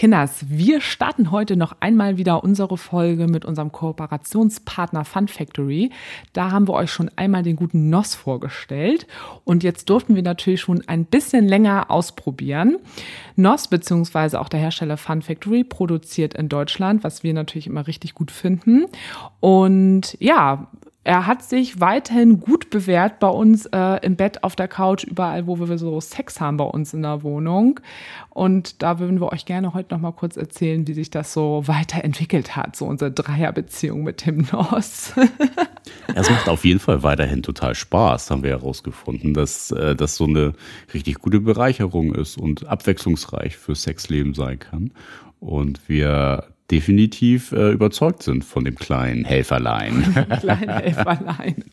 Kinders, wir starten heute noch einmal wieder unsere Folge mit unserem Kooperationspartner Fun Factory. Da haben wir euch schon einmal den guten Noss vorgestellt und jetzt durften wir natürlich schon ein bisschen länger ausprobieren. Noss bzw. auch der Hersteller Fun Factory produziert in Deutschland, was wir natürlich immer richtig gut finden. Und ja, er hat sich weiterhin gut bewährt bei uns äh, im Bett, auf der Couch, überall, wo wir so Sex haben bei uns in der Wohnung. Und da würden wir euch gerne heute noch mal kurz erzählen, wie sich das so weiterentwickelt hat, so unsere Dreierbeziehung mit dem Noss. es macht auf jeden Fall weiterhin total Spaß, haben wir herausgefunden, dass äh, das so eine richtig gute Bereicherung ist und abwechslungsreich für Sexleben sein kann. Und wir definitiv äh, überzeugt sind von dem kleinen Helferlein. kleinen Helferlein.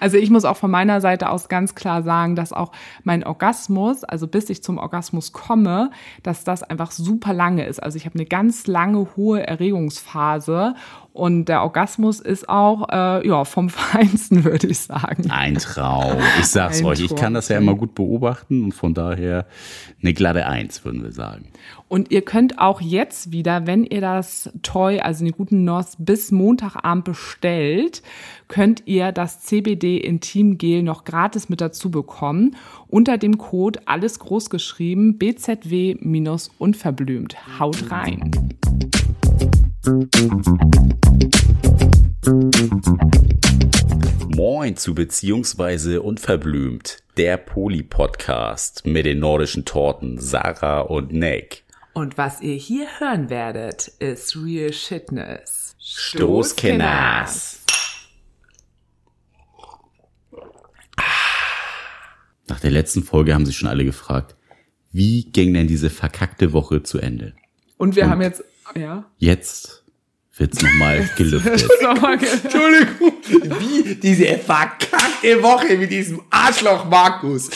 Also ich muss auch von meiner Seite aus ganz klar sagen, dass auch mein Orgasmus, also bis ich zum Orgasmus komme, dass das einfach super lange ist. Also ich habe eine ganz lange hohe Erregungsphase und der Orgasmus ist auch äh, ja vom Feinsten, würde ich sagen. Ein Traum. Ich sag's Ein euch, ich kann das ja immer gut beobachten und von daher eine glatte Eins, würden wir sagen. Und ihr könnt auch jetzt wieder, wenn ihr das Toy, also den guten Noss, bis Montagabend bestellt, könnt ihr das CBD Intim Gel noch gratis mit dazu bekommen. Unter dem Code alles groß geschrieben BZW-unverblümt. Haut rein. Moin zu beziehungsweise unverblümt, der Poli-Podcast mit den nordischen Torten Sarah und Nick. Und was ihr hier hören werdet, ist Real Shitness. Stoßkenners. Nach der letzten Folge haben sich schon alle gefragt, wie ging denn diese verkackte Woche zu Ende? Und wir Und haben jetzt, ja. Jetzt wird's nochmal gelüftet. Entschuldigung. Wie diese verkackte Woche mit diesem Arschloch Markus.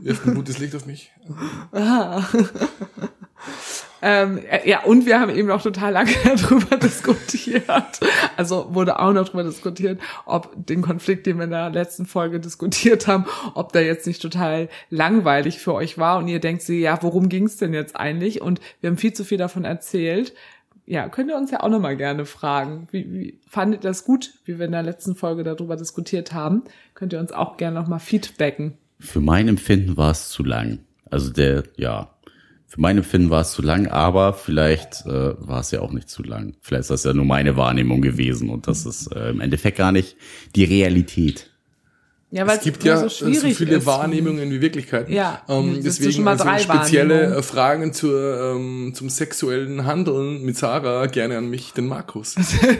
Wirft ein gutes Licht auf mich. Ah. Ähm, ja, und wir haben eben auch total lange darüber diskutiert. Also wurde auch noch darüber diskutiert, ob den Konflikt, den wir in der letzten Folge diskutiert haben, ob der jetzt nicht total langweilig für euch war und ihr denkt sie, ja, worum ging's denn jetzt eigentlich? Und wir haben viel zu viel davon erzählt. Ja, könnt ihr uns ja auch nochmal gerne fragen. Wie, wie fandet ihr das gut, wie wir in der letzten Folge darüber diskutiert haben? Könnt ihr uns auch gerne nochmal feedbacken. Für mein Empfinden war es zu lang. Also der, ja, für mein Empfinden war es zu lang, aber vielleicht äh, war es ja auch nicht zu lang. Vielleicht ist das ja nur meine Wahrnehmung gewesen und das ist äh, im Endeffekt gar nicht die Realität. Ja, weil es gibt ja so, so viele ist. Wahrnehmungen wie Wirklichkeiten. Ja, ähm, deswegen also spezielle äh, Fragen zur, ähm, zum sexuellen Handeln mit Sarah gerne an mich, den Markus.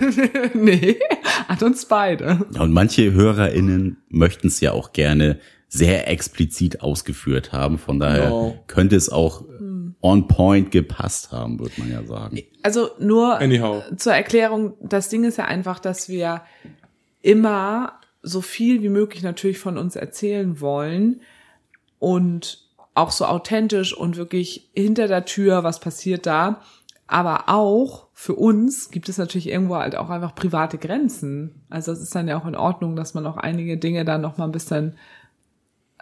nee, an uns beide. Ja, und manche HörerInnen möchten es ja auch gerne sehr explizit ausgeführt haben. Von daher no. könnte es auch on point gepasst haben, würde man ja sagen. Also nur Anyhow. zur Erklärung, das Ding ist ja einfach, dass wir immer so viel wie möglich natürlich von uns erzählen wollen und auch so authentisch und wirklich hinter der Tür, was passiert da. Aber auch für uns gibt es natürlich irgendwo halt auch einfach private Grenzen. Also es ist dann ja auch in Ordnung, dass man auch einige Dinge dann noch mal ein bisschen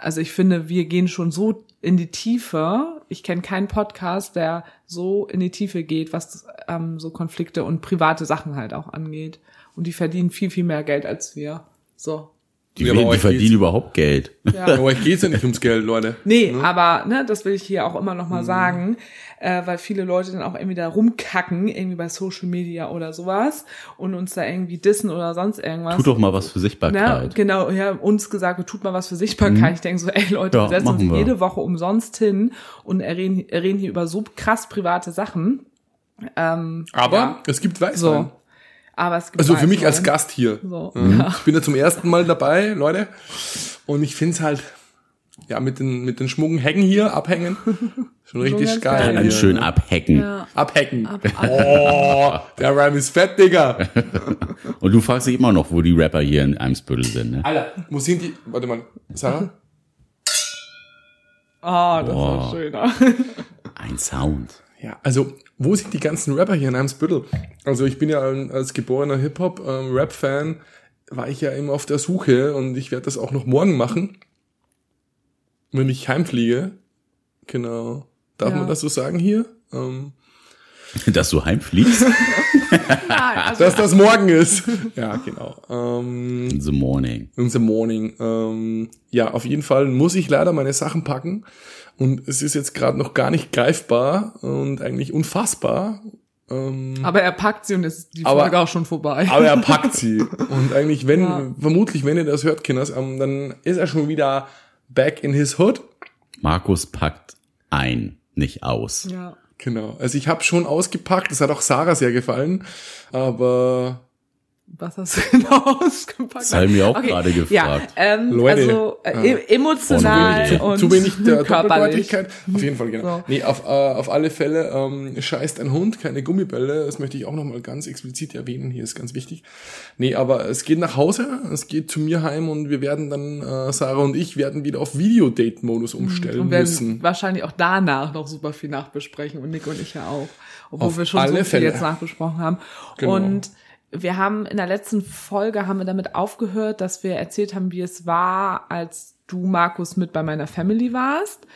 also ich finde, wir gehen schon so in die Tiefe. Ich kenne keinen Podcast, der so in die Tiefe geht, was ähm, so Konflikte und private Sachen halt auch angeht. Und die verdienen viel, viel mehr Geld als wir. So. Die, ja, die verdienen überhaupt Geld. Ja. aber euch geht's ja nicht ums Geld, Leute. Nee, ne? aber ne, das will ich hier auch immer noch mal mhm. sagen, äh, weil viele Leute dann auch irgendwie da rumkacken, irgendwie bei Social Media oder sowas und uns da irgendwie dissen oder sonst irgendwas. Tut doch mal was für Sichtbarkeit. Ne? Genau, ja, uns gesagt, tut mal was für Sichtbarkeit. Mhm. Ich denke so, ey Leute, ja, wir setzen uns wir. jede Woche umsonst hin und reden, reden hier über so krass private Sachen. Ähm, aber ja. es gibt Weißwein. So. Aber es gibt also für mich als Gast hier. So. Mhm. Ja. Ich bin ja zum ersten Mal dabei, Leute. Und ich find's halt, ja, mit den, mit den schmucken Hecken hier abhängen. Schon richtig so geil. Dann schön abhacken. Ja. Abhacken. Ab, ab. Oh, der Rhyme ist fett, Digga. Und du fragst dich immer noch, wo die Rapper hier in Eimsbüttel sind, ne? Alter, wo sind die? Warte mal, Sarah? Ah, oh, das oh. war schöner. Ein Sound. Ja, also wo sind die ganzen Rapper hier in Eimsbüttel? Also ich bin ja als geborener Hip-Hop-Rap-Fan, ähm, war ich ja immer auf der Suche und ich werde das auch noch morgen machen, wenn ich heimfliege. Genau. Darf ja. man das so sagen hier? Ähm, Dass du heimfliegst? Nein, also Dass das morgen ist. Ja, genau. Ähm, in the morning. In the morning. Ähm, ja, auf jeden Fall muss ich leider meine Sachen packen. Und es ist jetzt gerade noch gar nicht greifbar und eigentlich unfassbar. Ähm, aber er packt sie und ist die Folge aber, auch schon vorbei. Aber er packt sie. und eigentlich, wenn, ja. vermutlich, wenn ihr das hört, Kinders, ähm, dann ist er schon wieder back in his hood. Markus packt ein, nicht aus. Ja. Genau. Also ich habe schon ausgepackt, das hat auch Sarah sehr gefallen, aber was hast du denn ausgepackt? Das habe ich mir auch okay. gerade gefragt. Ja, ähm, Leute, also äh, ja. emotional zu, und zu wenig der Doppeldeutlichkeit. Auf jeden Fall, genau. So. Nee, auf, äh, auf alle Fälle ähm, scheißt ein Hund, keine Gummibälle. Das möchte ich auch nochmal ganz explizit erwähnen. Hier ist ganz wichtig. Nee, aber es geht nach Hause, es geht zu mir heim und wir werden dann, äh, Sarah und ich, werden wieder auf Videodate-Modus mhm. umstellen und werden müssen. wahrscheinlich auch danach noch super viel nachbesprechen und Nick und ich ja auch. Obwohl auf wir schon so viel Fälle. jetzt nachbesprochen haben. Genau. Und wir haben in der letzten Folge haben wir damit aufgehört, dass wir erzählt haben, wie es war, als du, Markus, mit bei meiner Family warst.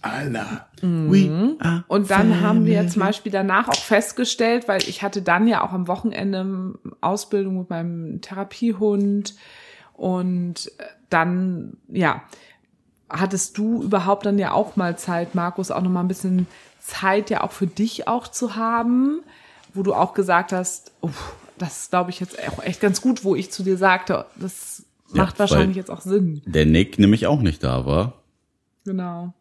Allah. Mhm. Und dann family. haben wir zum Beispiel danach auch festgestellt, weil ich hatte dann ja auch am Wochenende Ausbildung mit meinem Therapiehund und dann, ja, hattest du überhaupt dann ja auch mal Zeit, Markus, auch noch mal ein bisschen Zeit ja auch für dich auch zu haben, wo du auch gesagt hast, uff, das glaube ich jetzt auch echt ganz gut, wo ich zu dir sagte, das macht ja, wahrscheinlich jetzt auch Sinn. Der Nick nämlich auch nicht da war. Genau.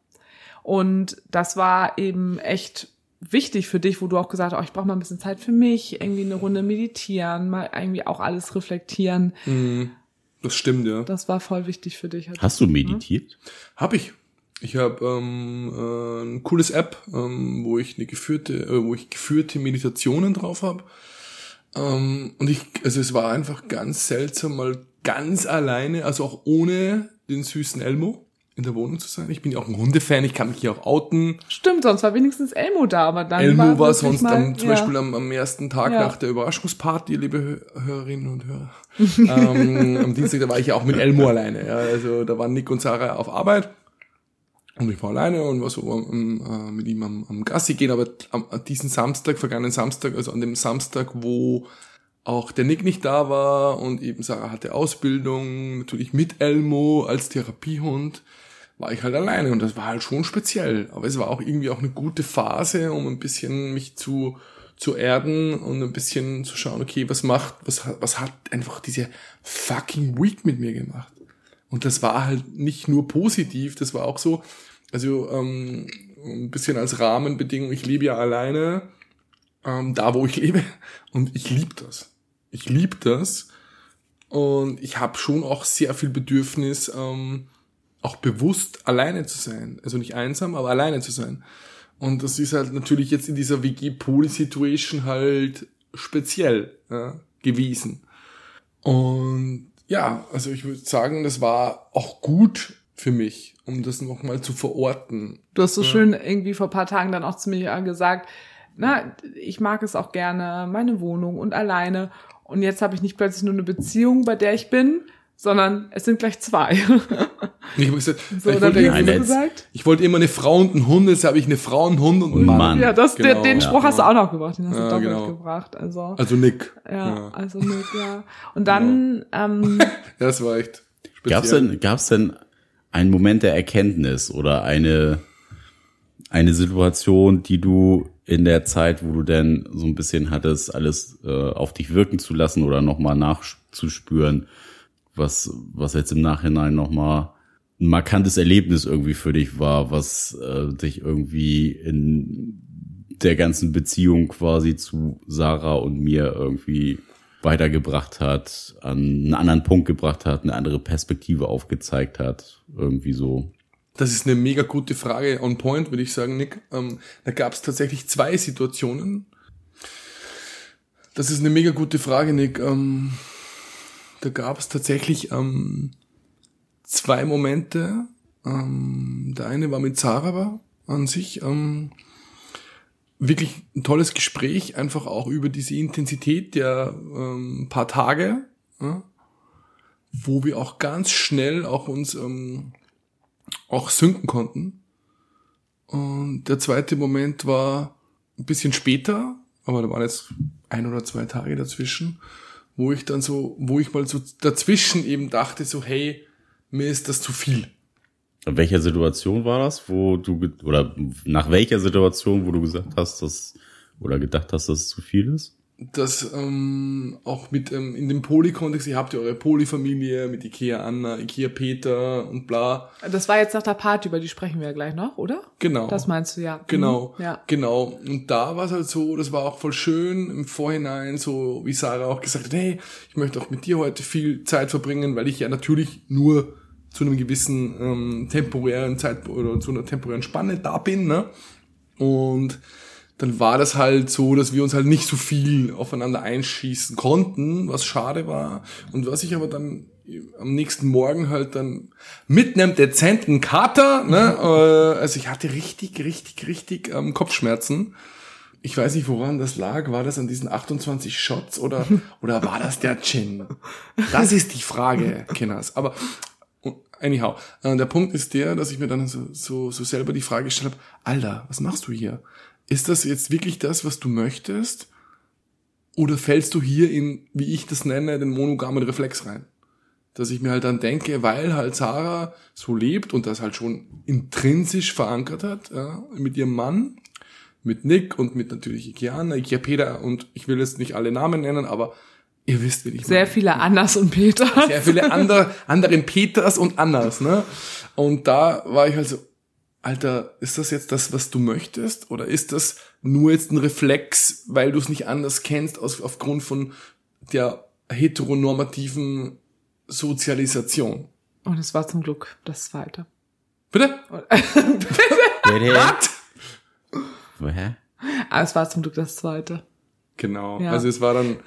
Und das war eben echt wichtig für dich, wo du auch gesagt hast, oh, ich brauche mal ein bisschen Zeit für mich, irgendwie eine Runde meditieren, mal irgendwie auch alles reflektieren. Mhm. Das stimmt, ja. Das war voll wichtig für dich. Hast du meditiert? Ne? Hab ich. Ich habe ähm, äh, ein cooles App, ähm, wo ich eine geführte, äh, wo ich geführte Meditationen drauf habe. Ähm, und ich, also es war einfach ganz seltsam, mal ganz alleine, also auch ohne den süßen Elmo in der Wohnung zu sein. Ich bin ja auch ein Hundefan, ich kann mich hier auch outen. Stimmt, sonst war wenigstens Elmo da, aber dann Elmo war, war sonst mal, am, zum ja. Beispiel am, am ersten Tag ja. nach der Überraschungsparty, liebe Hörerinnen und Hörer. ähm, am Dienstag, da war ich ja auch mit Elmo alleine. Ja, also da waren Nick und Sarah auf Arbeit und ich war alleine und war so um, äh, mit ihm am, am Gassi gehen, aber am, diesen Samstag, vergangenen Samstag, also an dem Samstag, wo auch der Nick nicht da war und eben Sarah hatte Ausbildung, natürlich mit Elmo als Therapiehund, war ich halt alleine und das war halt schon speziell. Aber es war auch irgendwie auch eine gute Phase, um ein bisschen mich zu, zu erden und ein bisschen zu schauen, okay, was macht, was, was hat einfach diese fucking Week mit mir gemacht? Und das war halt nicht nur positiv, das war auch so, also ähm, ein bisschen als Rahmenbedingung, ich lebe ja alleine, ähm, da wo ich lebe, und ich liebe das. Ich liebe das. Und ich habe schon auch sehr viel Bedürfnis, ähm, auch bewusst alleine zu sein. Also nicht einsam, aber alleine zu sein. Und das ist halt natürlich jetzt in dieser WG-Pool-Situation halt speziell ja, gewesen. Und ja, also ich würde sagen, das war auch gut für mich, um das nochmal zu verorten. Du hast so ja. schön irgendwie vor paar Tagen dann auch zu mir gesagt, na, ich mag es auch gerne, meine Wohnung und alleine. Und jetzt habe ich nicht plötzlich nur eine Beziehung, bei der ich bin, sondern es sind gleich zwei. ich habe gesagt, so, ich, wollte immer, gesagt? ich wollte immer eine Frau und einen Hund, jetzt habe ich eine Frau, einen Hund und einen Mann. Mann. Ja, das, genau. den, den Spruch ja. hast du auch noch gebracht, den hast du ja, doppelt genau. gebracht. Also, also Nick. Ja, ja, also Nick, ja. Und dann... Genau. Ähm, das war echt speziell. Gab's denn, gab's denn einen Moment der Erkenntnis oder eine, eine Situation, die du in der Zeit, wo du denn so ein bisschen hattest, alles äh, auf dich wirken zu lassen oder nochmal nachzuspüren, was, was jetzt im Nachhinein nochmal ein markantes Erlebnis irgendwie für dich war, was äh, dich irgendwie in der ganzen Beziehung quasi zu Sarah und mir irgendwie weitergebracht hat, an einen anderen Punkt gebracht hat, eine andere Perspektive aufgezeigt hat, irgendwie so. Das ist eine mega gute Frage on point, würde ich sagen, Nick. Ähm, da gab es tatsächlich zwei Situationen. Das ist eine mega gute Frage, Nick. Ähm, da gab es tatsächlich ähm, zwei Momente. Ähm, der eine war mit Sarah an sich. Ähm, wirklich ein tolles Gespräch, einfach auch über diese Intensität der ähm, paar Tage, ja, wo wir auch ganz schnell auch uns ähm, auch sinken konnten. Und der zweite Moment war ein bisschen später, aber da waren jetzt ein oder zwei Tage dazwischen, wo ich dann so, wo ich mal so dazwischen eben dachte, so, hey, mir ist das zu viel. In welcher Situation war das, wo du, oder nach welcher Situation, wo du gesagt hast, dass, oder gedacht hast, dass es zu viel ist? Dass ähm, auch mit ähm, in dem Poly-Kontext, ihr habt ja eure Poly-Familie mit Ikea Anna, Ikea Peter und bla. Das war jetzt nach der Party, über die sprechen wir ja gleich noch, oder? Genau. Das meinst du, ja. Genau. Mhm. Ja. Genau. Und da war es halt so, das war auch voll schön im Vorhinein, so wie Sarah auch gesagt hat, hey, ich möchte auch mit dir heute viel Zeit verbringen, weil ich ja natürlich nur zu einem gewissen ähm, temporären Zeit oder zu einer temporären Spanne da bin, ne? Und dann war das halt so, dass wir uns halt nicht so viel aufeinander einschießen konnten, was schade war. Und was ich aber dann am nächsten Morgen halt dann mit einem dezenten Kater, ne, äh, also ich hatte richtig, richtig, richtig ähm, Kopfschmerzen. Ich weiß nicht, woran das lag. War das an diesen 28 Shots oder, oder war das der Gin? Das ist die Frage, Kenners. Aber anyhow, äh, der Punkt ist der, dass ich mir dann so, so, so selber die Frage gestellt habe, Alter, was machst du hier? Ist das jetzt wirklich das, was du möchtest? Oder fällst du hier in, wie ich das nenne, den monogamen Reflex rein? Dass ich mir halt dann denke, weil halt Sarah so lebt und das halt schon intrinsisch verankert hat, ja, mit ihrem Mann, mit Nick und mit natürlich Ikiana, Ikia Peter und ich will jetzt nicht alle Namen nennen, aber ihr wisst, wie ich Sehr meine. viele Annas und Peters. Sehr viele andere, anderen Peters und Annas, ne? Und da war ich halt so, Alter, ist das jetzt das, was du möchtest? Oder ist das nur jetzt ein Reflex, weil du es nicht anders kennst, aus, aufgrund von der heteronormativen Sozialisation? Und es war zum Glück das zweite. Bitte? Bitte? Was? Hä? Aber es war zum Glück das zweite. Genau. Ja. Also es war dann.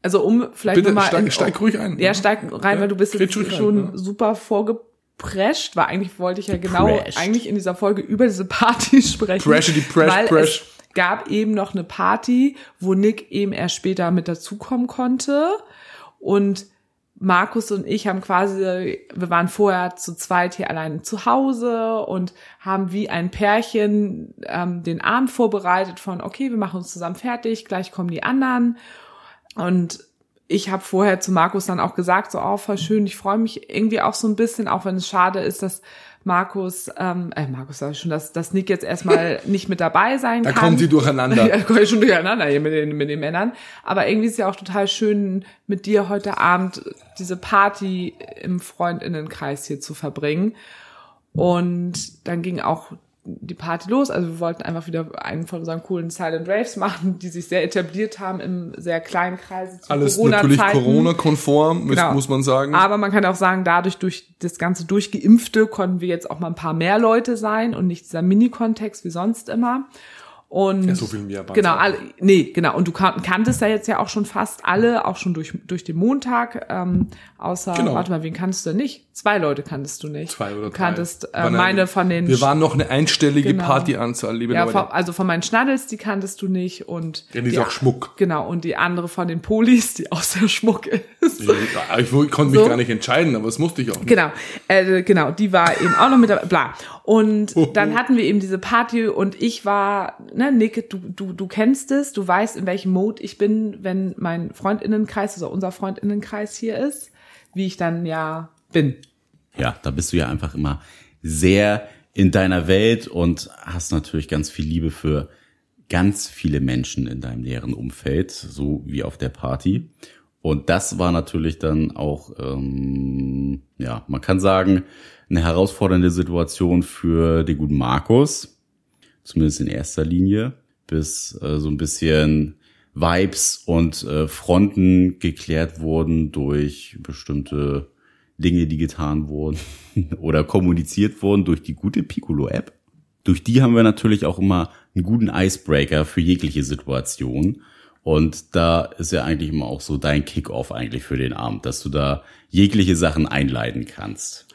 Also um vielleicht Bitte, mal steig, steig ruhig ein. Ja, steig rein, ja, weil du bist jetzt schon rein, ja. super vorgebracht geprescht, weil eigentlich wollte ich ja genau eigentlich in dieser Folge über diese Party sprechen. Pressure, depressed, weil press. es gab eben noch eine Party, wo Nick eben erst später mit dazukommen konnte und Markus und ich haben quasi, wir waren vorher zu zweit hier allein zu Hause und haben wie ein Pärchen ähm, den Abend vorbereitet von, okay, wir machen uns zusammen fertig, gleich kommen die anderen. Und ich habe vorher zu Markus dann auch gesagt, so, oh, voll schön, ich freue mich irgendwie auch so ein bisschen, auch wenn es schade ist, dass Markus, ähm, äh, Markus sag ich schon, dass, dass Nick jetzt erstmal nicht mit dabei sein da kann. Da kommen sie durcheinander. Ja, kommen schon durcheinander hier mit den, mit den Männern. Aber irgendwie ist es ja auch total schön, mit dir heute Abend diese Party im Freundinnenkreis hier zu verbringen. Und dann ging auch die Party los. Also wir wollten einfach wieder einen von unseren coolen Silent Raves machen, die sich sehr etabliert haben im sehr kleinen Kreis. Alles Corona natürlich Corona-konform, genau. muss man sagen. Aber man kann auch sagen, dadurch durch das ganze Durchgeimpfte konnten wir jetzt auch mal ein paar mehr Leute sein und nicht dieser Mini-Kontext wie sonst immer. Und ja, so viel mehr genau, alle, nee, genau. Und du kan kanntest ja jetzt ja auch schon fast alle, auch schon durch durch den Montag. Ähm, außer, genau. warte mal, wen kanntest du denn nicht? Zwei Leute kanntest du nicht. Zwei oder drei. Du kanntest äh, meine von den. Wir waren noch eine einstellige genau. Partyanzahl, liebe ja, Leute. Von, also von meinen Schnaddels, die kanntest du nicht und. Ja, die ist auch Schmuck. Genau und die andere von den Polis, die auch sehr Schmuck ist. Ja, ich, konnte mich so. gar nicht entscheiden, aber das musste ich auch. Nicht. Genau, äh, genau, die war eben auch noch mit dabei. Bla. Und dann hatten wir eben diese Party und ich war, ne, Nick, du, du, du kennst es, du weißt, in welchem Mode ich bin, wenn mein Freundinnenkreis, also unser Freundinnenkreis hier ist, wie ich dann ja bin. Ja, da bist du ja einfach immer sehr in deiner Welt und hast natürlich ganz viel Liebe für ganz viele Menschen in deinem näheren Umfeld, so wie auf der Party. Und das war natürlich dann auch, ähm, ja, man kann sagen, eine herausfordernde Situation für den guten Markus, zumindest in erster Linie, bis äh, so ein bisschen Vibes und äh, Fronten geklärt wurden durch bestimmte Dinge, die getan wurden oder kommuniziert wurden durch die gute Piccolo-App. Durch die haben wir natürlich auch immer einen guten Icebreaker für jegliche Situation. Und da ist ja eigentlich immer auch so dein Kickoff eigentlich für den Abend, dass du da jegliche Sachen einleiten kannst.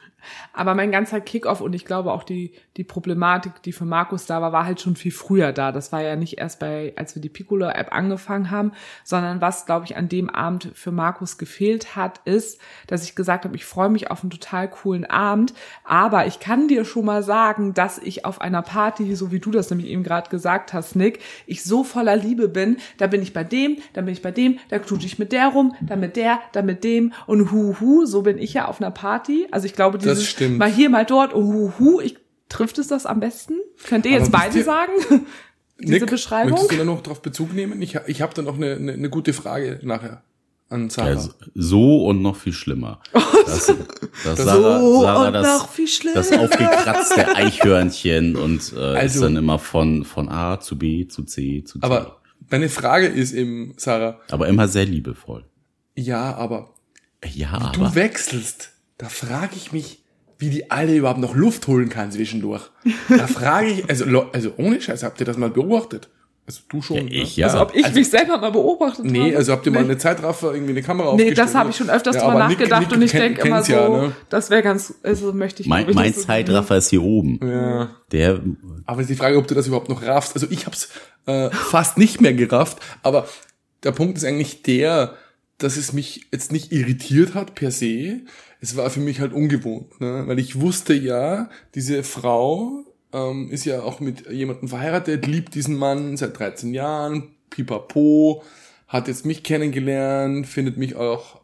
Aber mein ganzer Kickoff und ich glaube auch die, die Problematik, die für Markus da war, war halt schon viel früher da. Das war ja nicht erst bei, als wir die Piccolo-App angefangen haben, sondern was, glaube ich, an dem Abend für Markus gefehlt hat, ist, dass ich gesagt habe, ich freue mich auf einen total coolen Abend, aber ich kann dir schon mal sagen, dass ich auf einer Party, so wie du das nämlich eben gerade gesagt hast, Nick, ich so voller Liebe bin, da bin ich bei dem, dann bin ich bei dem, da tue ich mit der rum, dann mit der, dann mit dem und hu hu, so bin ich ja auf einer Party. Also ich glaube, dieses mal hier, mal dort, oh, hu hu, ich, trifft es das am besten? Könnt ihr jetzt beide sagen? Diese Nick, Beschreibung? Möchtest du da noch drauf Bezug nehmen? Ich, ich habe da noch eine, eine, eine gute Frage nachher an Sarah. Ja, so und noch viel schlimmer. Das, das Sarah, so Sarah, das, noch viel schlimmer. das aufgekratzte Eichhörnchen und äh, also, ist dann immer von, von A zu B zu C zu C. Aber deine Frage ist eben, Sarah. Aber immer sehr liebevoll. Ja, aber ja, aber. du wechselst. Da frage ich mich, wie die alle überhaupt noch Luft holen kann zwischendurch. Da frage ich, also, also ohne Scheiß, habt ihr das mal beobachtet? Also du schon. Ja, ich, ne? ja. Also ob ich also, mich selber mal beobachtet nee, habe. Nee, also habt ihr mal eine Zeitraffer irgendwie eine Kamera Nee, das habe ich schon öfters ja, drüber nachgedacht Nick, Nick und ich denke immer so, ja, ne? das wäre ganz, also möchte ich Mein, mein Zeitraffer so ist hier oben. Ja. Der. Aber ist die Frage, ob du das überhaupt noch raffst. Also ich hab's äh, fast nicht mehr gerafft, aber der Punkt ist eigentlich der, dass es mich jetzt nicht irritiert hat per se. Es war für mich halt ungewohnt, ne? weil ich wusste ja, diese Frau ähm, ist ja auch mit jemandem verheiratet, liebt diesen Mann seit 13 Jahren, pipapo, hat jetzt mich kennengelernt, findet mich auch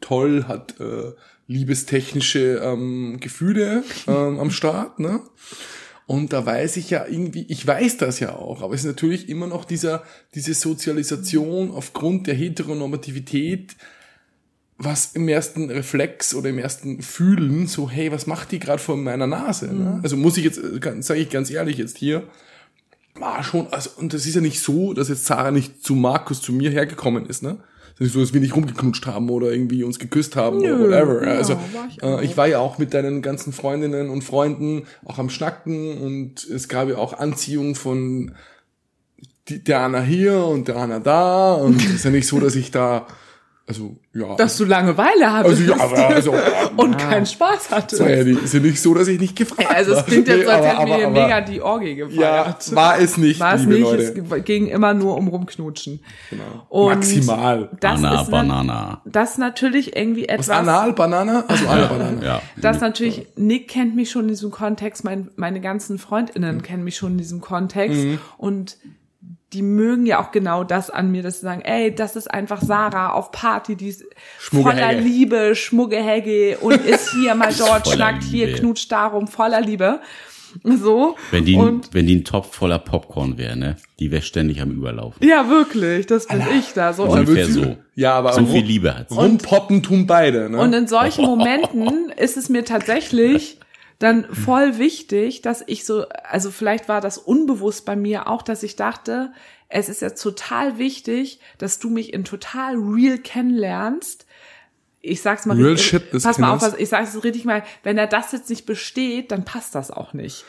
toll, hat äh, liebestechnische ähm, Gefühle ähm, am Start, ne? Und da weiß ich ja irgendwie, ich weiß das ja auch, aber es ist natürlich immer noch dieser, diese Sozialisation aufgrund der Heteronormativität, was im ersten Reflex oder im ersten Fühlen so, hey, was macht die gerade vor meiner Nase? Ne? Mhm. Ne? Also muss ich jetzt, sage ich ganz ehrlich jetzt hier, war schon, also, und das ist ja nicht so, dass jetzt Sarah nicht zu Markus, zu mir hergekommen ist, ne? Das ist nicht so, dass wir nicht rumgeknutscht haben oder irgendwie uns geküsst haben Nö, oder whatever. Ja, also ich, äh, ich, war ja auch mit deinen ganzen Freundinnen und Freunden auch am Schnacken und es gab ja auch Anziehung von die, der Anna hier und der Anna da und es ist ja nicht so, dass ich da also, ja. Dass du Langeweile hattest. Also, ja, aber, also, und keinen Spaß hattest. Ja, die ist ja nicht so, dass ich nicht gefragt habe. Also, es klingt jetzt, als hätten wir aber, mega die Orgie gefeiert. Ja, war es nicht, War es nicht, Leute. es ging immer nur um rumknutschen. Genau. Und Maximal. Das Anna, ist Banana. Das natürlich irgendwie etwas. Was, Anal, Banana? Also, Anal, Banana. Ja. Das natürlich, Nick kennt mich schon in diesem Kontext, mein, meine ganzen FreundInnen mhm. kennen mich schon in diesem Kontext. Mhm. Und die mögen ja auch genau das an mir, dass sie sagen, ey, das ist einfach Sarah auf Party, die ist voller Liebe, Schmuggehegge und ist hier mal dort, schnackt hier, knutscht darum, voller Liebe. So. Wenn die, und, wenn die ein Topf voller Popcorn wäre, ne? Die wäre ständig am Überlaufen. Ja, wirklich, das bin Alter. ich da. So. Ungefähr so. Ja, aber so viel Liebe hat Rumpoppen tun beide, ne? Und in solchen Momenten ist es mir tatsächlich dann voll wichtig, dass ich so, also vielleicht war das unbewusst bei mir auch, dass ich dachte, es ist jetzt total wichtig, dass du mich in total real kennenlernst. Ich sag's mal real richtig, shit, pass mal auf, was, ich sag's richtig mal, wenn er das jetzt nicht besteht, dann passt das auch nicht.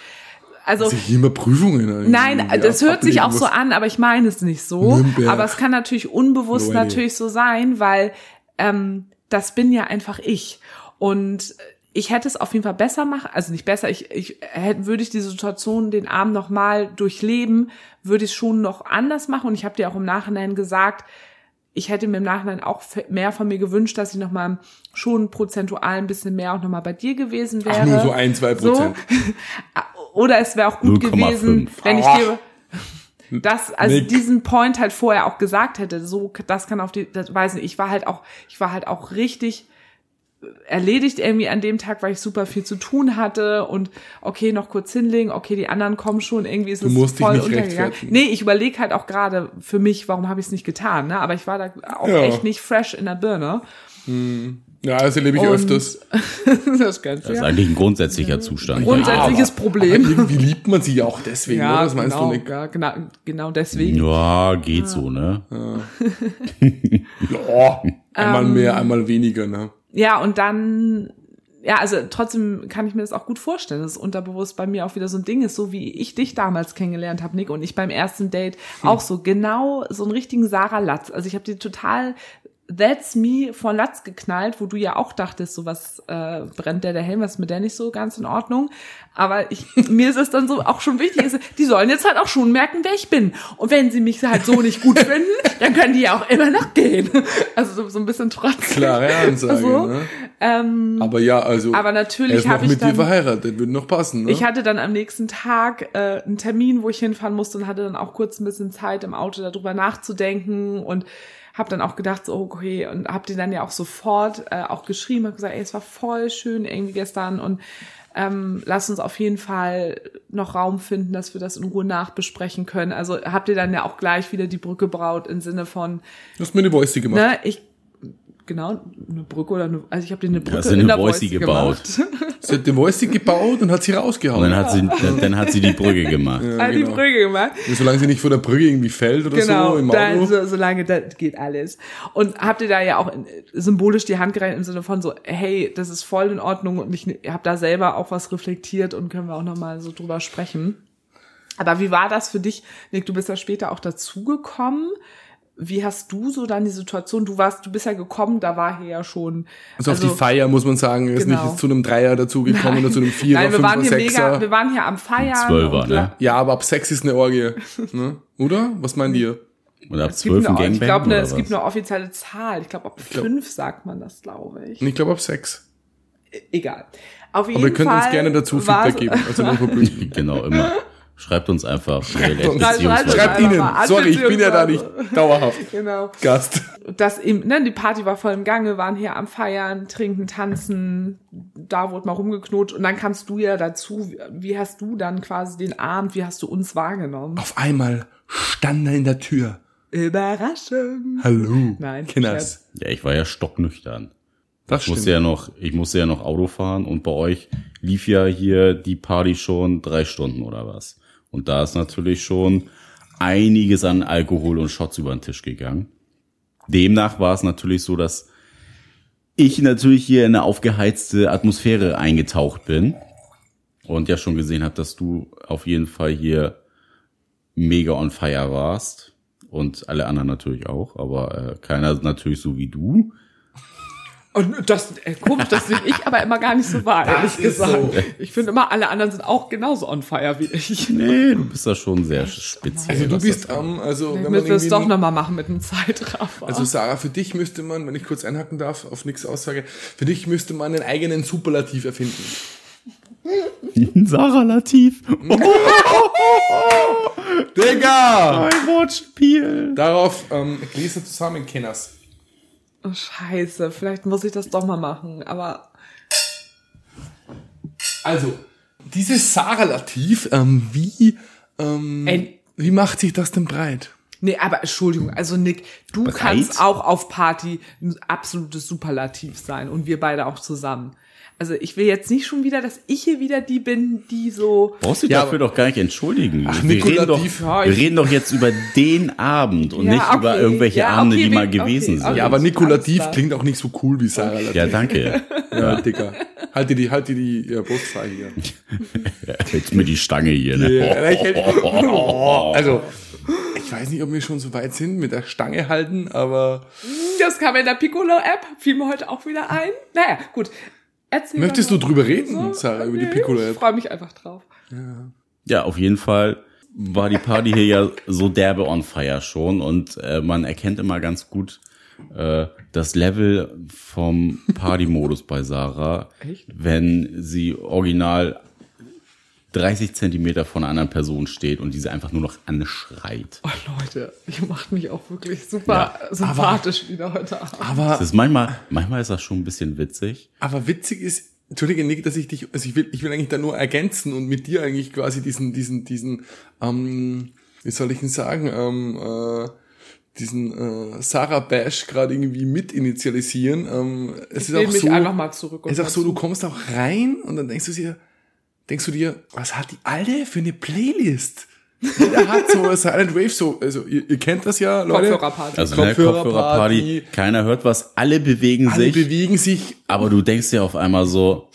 Also, also immer Prüfungen. Nein, das hört sich auch so an, aber ich meine es nicht so. Nürnberg. Aber es kann natürlich unbewusst no natürlich so sein, weil ähm, das bin ja einfach ich. Und ich hätte es auf jeden Fall besser machen, also nicht besser, ich, ich hätte, würde ich diese Situation den Abend nochmal durchleben, würde ich es schon noch anders machen. Und ich habe dir auch im Nachhinein gesagt, ich hätte mir im Nachhinein auch mehr von mir gewünscht, dass ich nochmal schon prozentual ein bisschen mehr auch nochmal bei dir gewesen wäre. Ach, nur so ein, zwei Prozent. So. Oder es wäre auch gut gewesen, 5. wenn ich dir das, also Nick. diesen Point halt vorher auch gesagt hätte, so, das kann auf die, das weiß nicht, ich war halt auch, ich war halt auch richtig erledigt irgendwie an dem Tag, weil ich super viel zu tun hatte und okay, noch kurz hinlegen, okay, die anderen kommen schon, irgendwie ist du es voll untergegangen. Nee, ich überlege halt auch gerade für mich, warum habe ich es nicht getan, ne? Aber ich war da auch ja. echt nicht fresh in der Birne. Hm. Ja, das erlebe ich und öfters. das, das ist eigentlich ein grundsätzlicher Zustand. Grundsätzliches ja, Problem. irgendwie liebt man sie ja auch deswegen, ja, oder? Was meinst genau, du, Nick? Ja, genau, genau deswegen. Ja, geht ja. so, ne? Ja. ja einmal ähm, mehr, einmal weniger, ne? Ja, und dann, ja, also trotzdem kann ich mir das auch gut vorstellen, dass es unterbewusst bei mir auch wieder so ein Ding ist, so wie ich dich damals kennengelernt habe, Nick, und ich beim ersten Date hm. auch so genau so einen richtigen Sarah Latz. Also ich habe die total That's Me von Latz geknallt, wo du ja auch dachtest, so was äh, brennt der der Helm, was ist mit der nicht so ganz in Ordnung. Aber ich, mir ist es dann so auch schon wichtig, ist, die sollen jetzt halt auch schon merken, wer ich bin. Und wenn sie mich halt so nicht gut finden, dann können die ja auch immer noch gehen. Also so, so ein bisschen trotzdem. Klare Ansage, Also, ne? Ähm, Aber ja, also aber er natürlich habe ich mit dir dann, verheiratet, würde noch passen, ne? ich hatte dann am nächsten Tag äh, einen Termin, wo ich hinfahren musste und hatte dann auch kurz ein bisschen Zeit im Auto darüber nachzudenken und habe dann auch gedacht, so okay, und habe dir dann ja auch sofort äh, auch geschrieben, habe gesagt, ey, es war voll schön irgendwie gestern und ähm, lass uns auf jeden Fall noch Raum finden, dass wir das in Ruhe nachbesprechen können. Also habt ihr dann ja auch gleich wieder die Brücke gebraut im Sinne von, du hast mir eine Voice gemacht. ne, ich genau eine Brücke oder eine, also ich habe dir eine Brücke hast du in eine der Voice gebaut. gemacht. Sie hat die Voice gebaut und hat sie Und rausgehauen. dann hat sie, dann hat sie die Brücke gemacht. ja, Hat die genau. Brücke gemacht. Und solange sie nicht vor der Brücke irgendwie fällt oder Genau, so im Auto. so, solange das geht alles. Und habt ihr da ja auch in- symbolisch die Hand gereicht im Sinne von so, hey, das ist voll in Ordnung und ich habe da selber auch was reflektiert und können wir auch nochmal so drüber sprechen. Aber wie war das für dich, Nick? Du bist ja später auch dazugekommen. Wie hast du so dann die Situation? Du warst, du bist ja gekommen, da war hier ja schon. Also, auf die Feier muss man sagen, ist Genau. nicht zu einem Dreier dazugekommen oder zu einem Vierer, Nein, wir Fünfer, waren hier Sechser. mega, wir waren hier am Feiern. Zwölfer, ne? ja, aber ab sechs ist eine Orgie. ne? Oder? Was meint ihr? Oder ab zwölf ein eine, ich Gangbang glaube, ne, es was? gibt eine offizielle Zahl. Ich glaube, ab glaub- fünf sagt man das, glaube ich. Und ich glaube ab sechs. Egal. Auf jeden Aber ihr könnt Fall uns gerne dazu Feedback geben. Also. Genau, immer. Schreibt uns einfach Schreibt- Schreibt einfach ihnen. Sorry, ich bin ja da nicht dauerhaft Genau. Gast. Das eben, ne, die Party war voll im Gange, waren hier am Feiern, trinken, tanzen, da wurde mal rumgeknotet und dann kamst du ja dazu. Wie hast du dann quasi den Abend, wie hast du uns wahrgenommen? Auf einmal stand er in der Tür. Überraschung. Hallo. Nein, Kinders. Ja, ich war ja stocknüchtern. Das Ich musste ja noch, ich musste ja noch Auto fahren und bei euch lief ja hier die Party schon drei Stunden oder was. Und da ist natürlich schon einiges an Alkohol und Shots über den Tisch gegangen. Demnach war es natürlich so, dass ich natürlich hier in eine aufgeheizte Atmosphäre eingetaucht bin und ja schon gesehen habe, dass du auf jeden Fall hier mega on fire warst und alle anderen natürlich auch, aber äh, keiner natürlich so wie du. Und das, äh, komisch, das sehe ich aber immer gar nicht so wahr, ehrlich gesagt. so. Ich finde immer, alle anderen sind auch genauso on fire wie ich. Nee, du bist da schon sehr speziell. Also du bist das am, also wenn man Müssen wir es doch nochmal machen mit einem Zeitraffer. Also Sarah, für dich müsste man, wenn ich kurz einhaken darf, auf nix Aussage, für dich müsste man einen eigenen Superlativ erfinden. Ein Sarah-Lativ. Digga! Ein Wortspiel. Darauf ähm, Gläser zusammen, Kenners. Oh, scheiße, vielleicht muss ich das doch mal machen, aber Also, dieses Sarah-Lativ, ähm, wie, ähm, Ey. wie macht sich das denn breit? Nee, aber Entschuldigung, also Nick, du Bereit? kannst auch auf Party ein absolutes Superlativ sein und wir beide auch zusammen. Also ich will jetzt nicht schon wieder, dass ich hier wieder die bin, die so. Brauchst du dich Ja, dafür doch gar nicht entschuldigen. Ach, wir, reden doch, wir reden doch jetzt über den Abend und Ja, nicht über okay. irgendwelche Ja, Abende, okay, die mal okay, gewesen okay. sind. Ja, aber Nikolativ klingt auch nicht so cool wie Sarah-Lativ. Ja, danke. Ja, Digga. Halt dir die, halt dir die ja, Brustfrei hier. Jetzt mir die Stange hier. Ne? Ja, ich hätte- Oh, also, ich weiß nicht, ob wir schon so weit sind mit der Stange halten, aber Das kam in der Piccolo-App, fiel mir heute auch wieder ein. Naja, gut. Erzähl möchtest du drüber reden, Sarah, über die Nee, Ich freue mich einfach drauf. Ja, auf jeden Fall war die Party hier ja so derbe on fire schon und äh, man erkennt immer ganz gut äh, das Level vom Party-Modus bei Sarah, Echt? wenn sie original 30 Zentimeter von einer anderen Person steht und diese einfach nur noch anschreit. Oh Leute, ihr macht mich auch wirklich super sympathisch wieder heute Abend. Aber, Das ist manchmal, manchmal ist das schon ein bisschen witzig. aber witzig ist, Entschuldige, Nick, dass ich dich, also ich will, ich will eigentlich da nur ergänzen und mit dir eigentlich quasi diesen, diesen, diesen, ähm, wie soll ich denn sagen, ähm, äh, diesen äh, Sarah Bash gerade irgendwie mit initialisieren. Ähm, es Ich ist auch mich so, einfach mal zurück. es ist auch so, du kommst auch rein und dann denkst du dir, denkst du dir, was hat die Alte für eine Playlist? Jeder hat so Silent Wave, so, also ihr, ihr kennt das ja, Leute. Kopfhörerparty. Also der Kopfhörerparty. Kopfhörerparty, keiner hört was, alle bewegen Alle sich, bewegen sich. aber du denkst dir auf einmal so,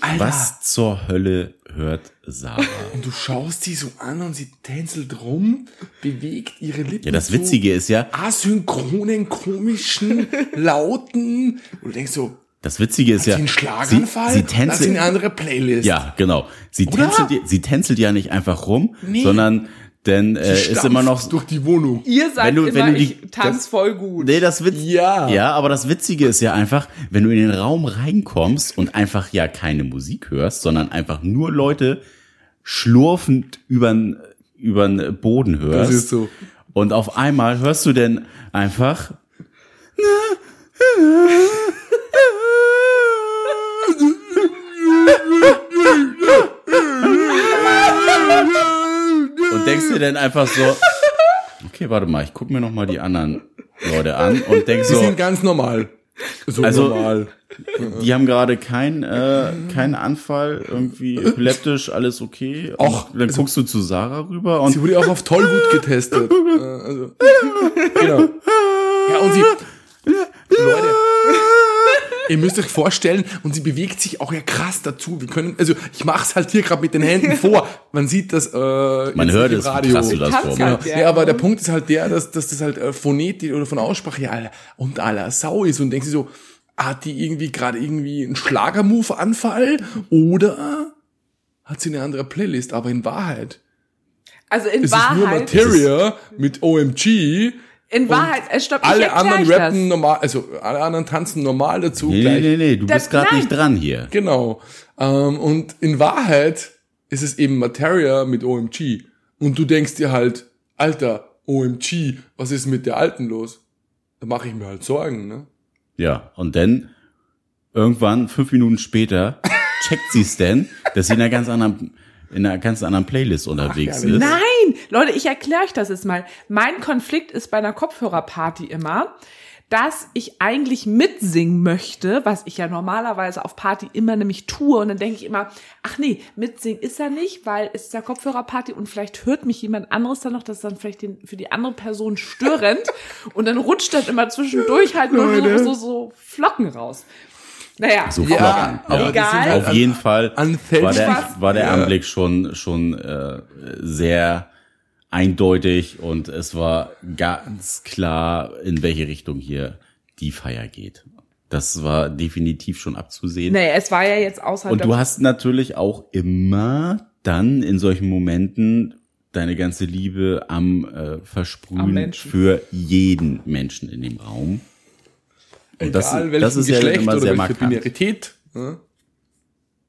Alter. Was zur Hölle hört Sarah? Und du schaust sie so an und sie tänzelt rum, bewegt ihre Lippen. Ja, das Witzige ist ja. Asynchronen, komischen, lauten. Und du denkst so, das Witzige ist ja, sie, sie, sie tänzelt eine andere Playlist. Ja, genau. Sie tänzelt, sie tänzelt ja nicht einfach rum, nee. sondern denn äh, ist immer noch durch die Wohnung. Ihr sagt wenn du, immer, wenn du die, ich tanz das, voll gut. Nee, das Witz, ja. ja, aber das Witzige ist ja einfach, wenn du in den Raum reinkommst und einfach ja keine Musik hörst, sondern einfach nur Leute schlurfend übern übern Boden hörst. Das ist so. Und auf einmal hörst du denn einfach denkst dir dann einfach so, okay, warte mal, ich guck mir noch mal die anderen Leute an und denk so. Die sind ganz normal. So also, normal. Die haben gerade keinen äh, keinen Anfall, irgendwie epileptisch, alles okay. Und Och, dann also, guckst du zu Sarah rüber und sie wurde auch auf Tollwut getestet. äh, also, genau. Ja und sie Leute, ihr müsst euch vorstellen, und sie bewegt sich auch ja krass dazu. Wir können, also ich mache es halt hier gerade mit den Händen vor. Man sieht das. Äh, Man hört es, Radio. krass du das vor. Genau. Ja, aber der Punkt ist halt der, dass, dass das halt äh, phonetisch oder von Aussprache ja und aller Sau ist und denkst du so, hat die irgendwie gerade irgendwie einen Schlagermove-Anfall oder hat sie eine andere Playlist? Aber in Wahrheit. Also in Wahrheit. Es ist nur Materia mit OMG in Wahrheit, es stopp, ich Alle anderen rappen das. normal, also alle anderen tanzen normal dazu. Nee, gleich. nee, nee, du das, bist gerade nicht dran hier. Genau. Ähm, und in Wahrheit ist es eben Materia mit OMG. Und du denkst dir halt, Alter, OMG, was ist mit der Alten los? Da mache ich mir halt Sorgen, ne? Ja, und dann irgendwann, fünf Minuten später, checkt sie es denn, dass sie in einer ganz anderen in einer ganz anderen Playlist unterwegs Ach, ist. Nein, Leute, ich erkläre euch das jetzt mal. Mein Konflikt ist bei einer Kopfhörerparty immer, dass ich eigentlich mitsingen möchte, was ich ja normalerweise auf Party immer nämlich tue. Und dann denke ich immer, ach nee, mitsingen ist ja nicht, weil es ist ja Kopfhörerparty und vielleicht hört mich jemand anderes dann noch, das ist dann vielleicht den, für die andere Person störend. und dann rutscht dann immer zwischendurch halt nur so, so, so Flocken raus. Naja, so ja, aber egal. Halt Auf jeden Fall war der, war der Anblick schon, schon äh, sehr eindeutig und es war ganz klar, in welche Richtung hier die Feier geht. Das war definitiv schon abzusehen. Nee, es war ja jetzt außerhalb. Und du hast natürlich auch immer dann in solchen Momenten deine ganze Liebe am äh, Versprühen am für jeden Menschen in dem Raum. Und Egal, das, das ist Geschlecht ja immer oder sehr welche Binarität. Ne?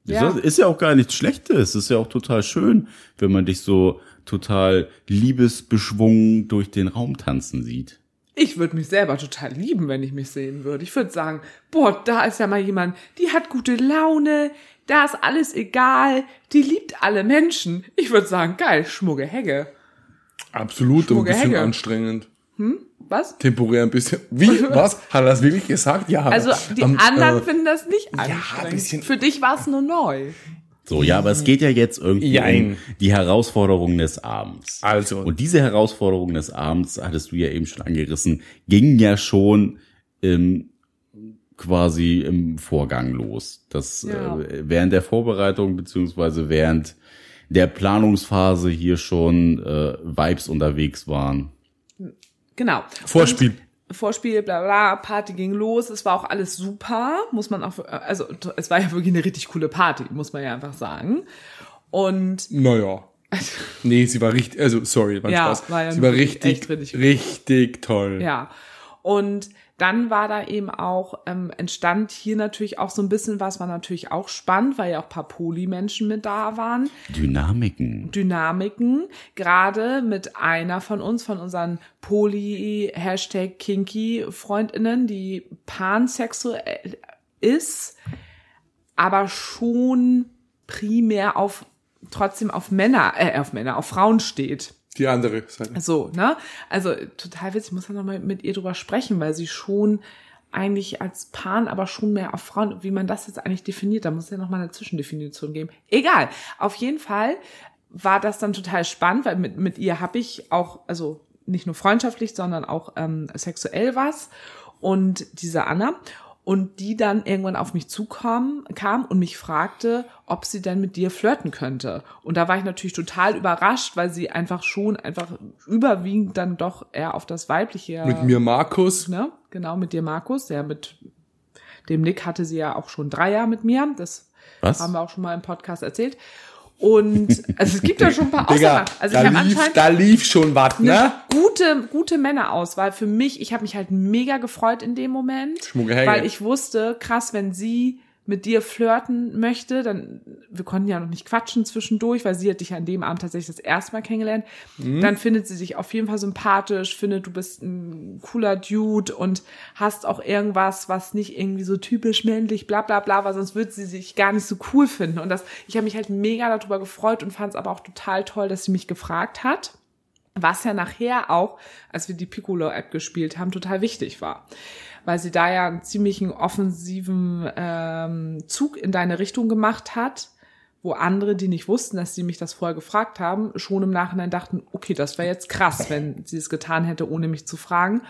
Ja. Ist ja auch gar nichts Schlechtes. Ist ja auch total schön, wenn man dich so total liebesbeschwungen durch den Raum tanzen sieht. Ich würde mich selber total lieben, wenn ich mich sehen würde. Ich würde sagen, boah, da ist ja mal jemand, die hat gute Laune, da ist alles egal, die liebt alle Menschen. Ich würde sagen, geil, schmugge Hegge. Absolut, Schmugge ein bisschen Hegge. anstrengend. Hm? Was? Temporär ein bisschen. Wie? Was? Hat er das wirklich gesagt? Ja. Also die um, anderen äh, finden das nicht anstrengend. Ja, ein bisschen. Für dich war es nur neu. So, ja, aber es geht ja jetzt irgendwie Jein. um die Herausforderung des Abends. Also. Und diese Herausforderung des Abends, hattest du ja eben schon angerissen, ging ja schon im, quasi im Vorgang los. Das ja. äh, während der Vorbereitung beziehungsweise während der Planungsphase hier schon äh, Vibes unterwegs waren. Genau. Vorspiel. Und Vorspiel, bla bla, Party ging los, es war auch alles super, muss man auch, also es war ja wirklich eine richtig coole Party, muss man ja einfach sagen. Und naja. nee, sie war richtig, also sorry, war ja, Spaß. War ja sie war richtig, richtig, richtig toll. Ja. Und dann war da eben auch, ähm, entstand hier natürlich auch so ein bisschen was, war natürlich auch spannend, weil ja auch paar Polymenschen mit da waren. Dynamiken. Dynamiken. Gerade mit einer von uns, von unseren Poly, Hashtag Kinky Freundinnen, die pansexuell ist, aber schon primär auf, trotzdem auf Männer, äh, auf Männer, auf Frauen steht. Die andere Seite. So, ne? Also total witzig, ich muss da nochmal mit ihr drüber sprechen, weil sie schon eigentlich als Pan, aber schon mehr auf Frauen, wie man das jetzt eigentlich definiert, da muss es ja nochmal eine Zwischendefinition geben. Egal, auf jeden Fall war das dann total spannend, weil mit, mit ihr habe ich auch, also nicht nur freundschaftlich, sondern auch ähm, sexuell was und diese Anna. Und die dann irgendwann auf mich zukam kam und mich fragte, ob sie denn mit dir flirten könnte. Und da war ich natürlich total überrascht, weil sie einfach schon einfach überwiegend dann doch eher auf das weibliche mit mir Markus, ne? Genau, mit dir Markus, der mit dem Nick hatte sie ja auch schon drei Jahre mit mir. Das Was? haben wir auch schon mal im Podcast erzählt. Und also es gibt ja schon ein paar Ausnahmen. Also da, ich lief, da lief schon was, ne? Gute, gute Männerauswahl für mich. Ich habe mich halt mega gefreut in dem Moment, weil ich wusste, krass, wenn sie mit dir flirten möchte, dann, wir konnten ja noch nicht quatschen zwischendurch, weil sie hat dich an dem Abend tatsächlich das erste Mal kennengelernt, mhm. dann findet sie sich auf jeden Fall sympathisch, findet, du bist ein cooler Dude und hast auch irgendwas, was nicht irgendwie so typisch männlich, bla bla bla, weil sonst würde sie sich gar nicht so cool finden. Und das, ich habe mich halt mega darüber gefreut und fand es aber auch total toll, dass sie mich gefragt hat. Was ja nachher auch, als wir die Piccolo-App gespielt haben, total wichtig war weil sie da ja einen ziemlichen offensiven ähm, Zug in deine Richtung gemacht hat, wo andere, die nicht wussten, dass sie mich das vorher gefragt haben, schon im Nachhinein dachten, okay, das wäre jetzt krass, wenn sie es getan hätte, ohne mich zu fragen.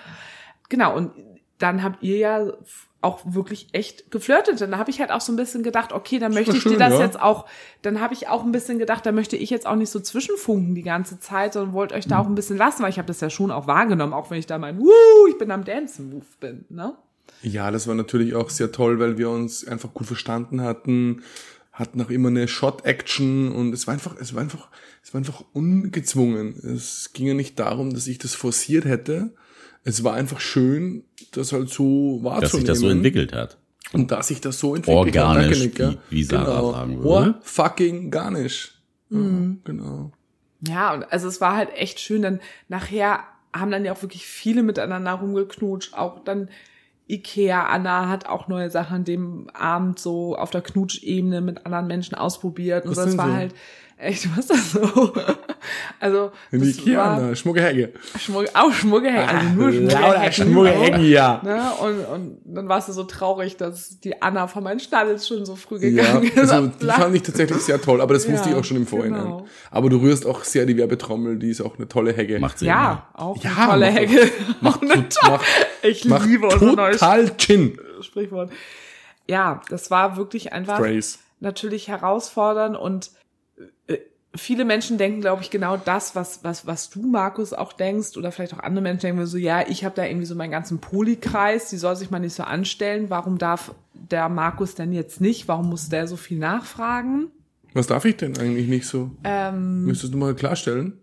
Genau, und dann habt ihr ja auch wirklich echt geflirtet. Und da habe ich halt auch so ein bisschen gedacht, okay, dann möchte ich schön, dir das ja. jetzt auch, dann habe ich auch ein bisschen gedacht, da möchte ich jetzt auch nicht so zwischenfunken die ganze Zeit, sondern wollte euch da auch ein bisschen lassen, weil ich habe das ja schon auch wahrgenommen, auch wenn ich da mein, Wuh, ich bin am Dance-Move bin, ne? Ja, das war natürlich auch sehr toll, weil wir uns einfach gut verstanden hatten, hatten auch immer eine Shot-Action und es war einfach, es war einfach, es war einfach ungezwungen. Es ging ja nicht darum, dass ich das forciert hätte, es war einfach schön, das halt so wahrzunehmen. Dass sich das so entwickelt hat. Und dass sich das so entwickelt Organisch, hat. Organisch, wie, wie Sarah genau. sagen würde. Or fucking garnish. Mhm. Ja, genau. Ja, und also es war halt echt schön, denn nachher haben dann ja auch wirklich viele miteinander rumgeknutscht, auch dann Ikea, Anna hat auch neue Sachen an dem Abend so auf der Knutschebene mit anderen Menschen ausprobiert und Was das war so? halt Echt, was das so? Also, Ikea, ne? Schmuckehecke. Schmuck, auch Schmuckehecke, also nur Schmuckehecke. Schmuckehecke, ja. Ne? Und, und dann warst du so traurig, dass die Anna von meinen Stadels schon so früh gegangen ja, ist. Also, die fand ich tatsächlich sehr toll, aber das ja, wusste ich auch schon im Vorhinein. Genau. Aber du rührst auch sehr die Werbetrommel, die ist auch eine tolle Hecke. Macht Sinn. Ja, auch ja, eine tolle macht Hecke. Macht, macht, macht, ich macht liebe total Chin. Sprichwort. Ja, das war wirklich einfach Phrase. natürlich herausfordernd und viele Menschen denken, glaube ich, genau das, was, was, was du, Markus, auch denkst, oder vielleicht auch andere Menschen denken so, ja, ich habe da irgendwie so meinen ganzen Polykreis, die soll sich mal nicht so anstellen. Warum darf der Markus denn jetzt nicht? Warum muss der so viel nachfragen? Was darf ich denn eigentlich nicht so? Ähm, Müsstest du mal klarstellen?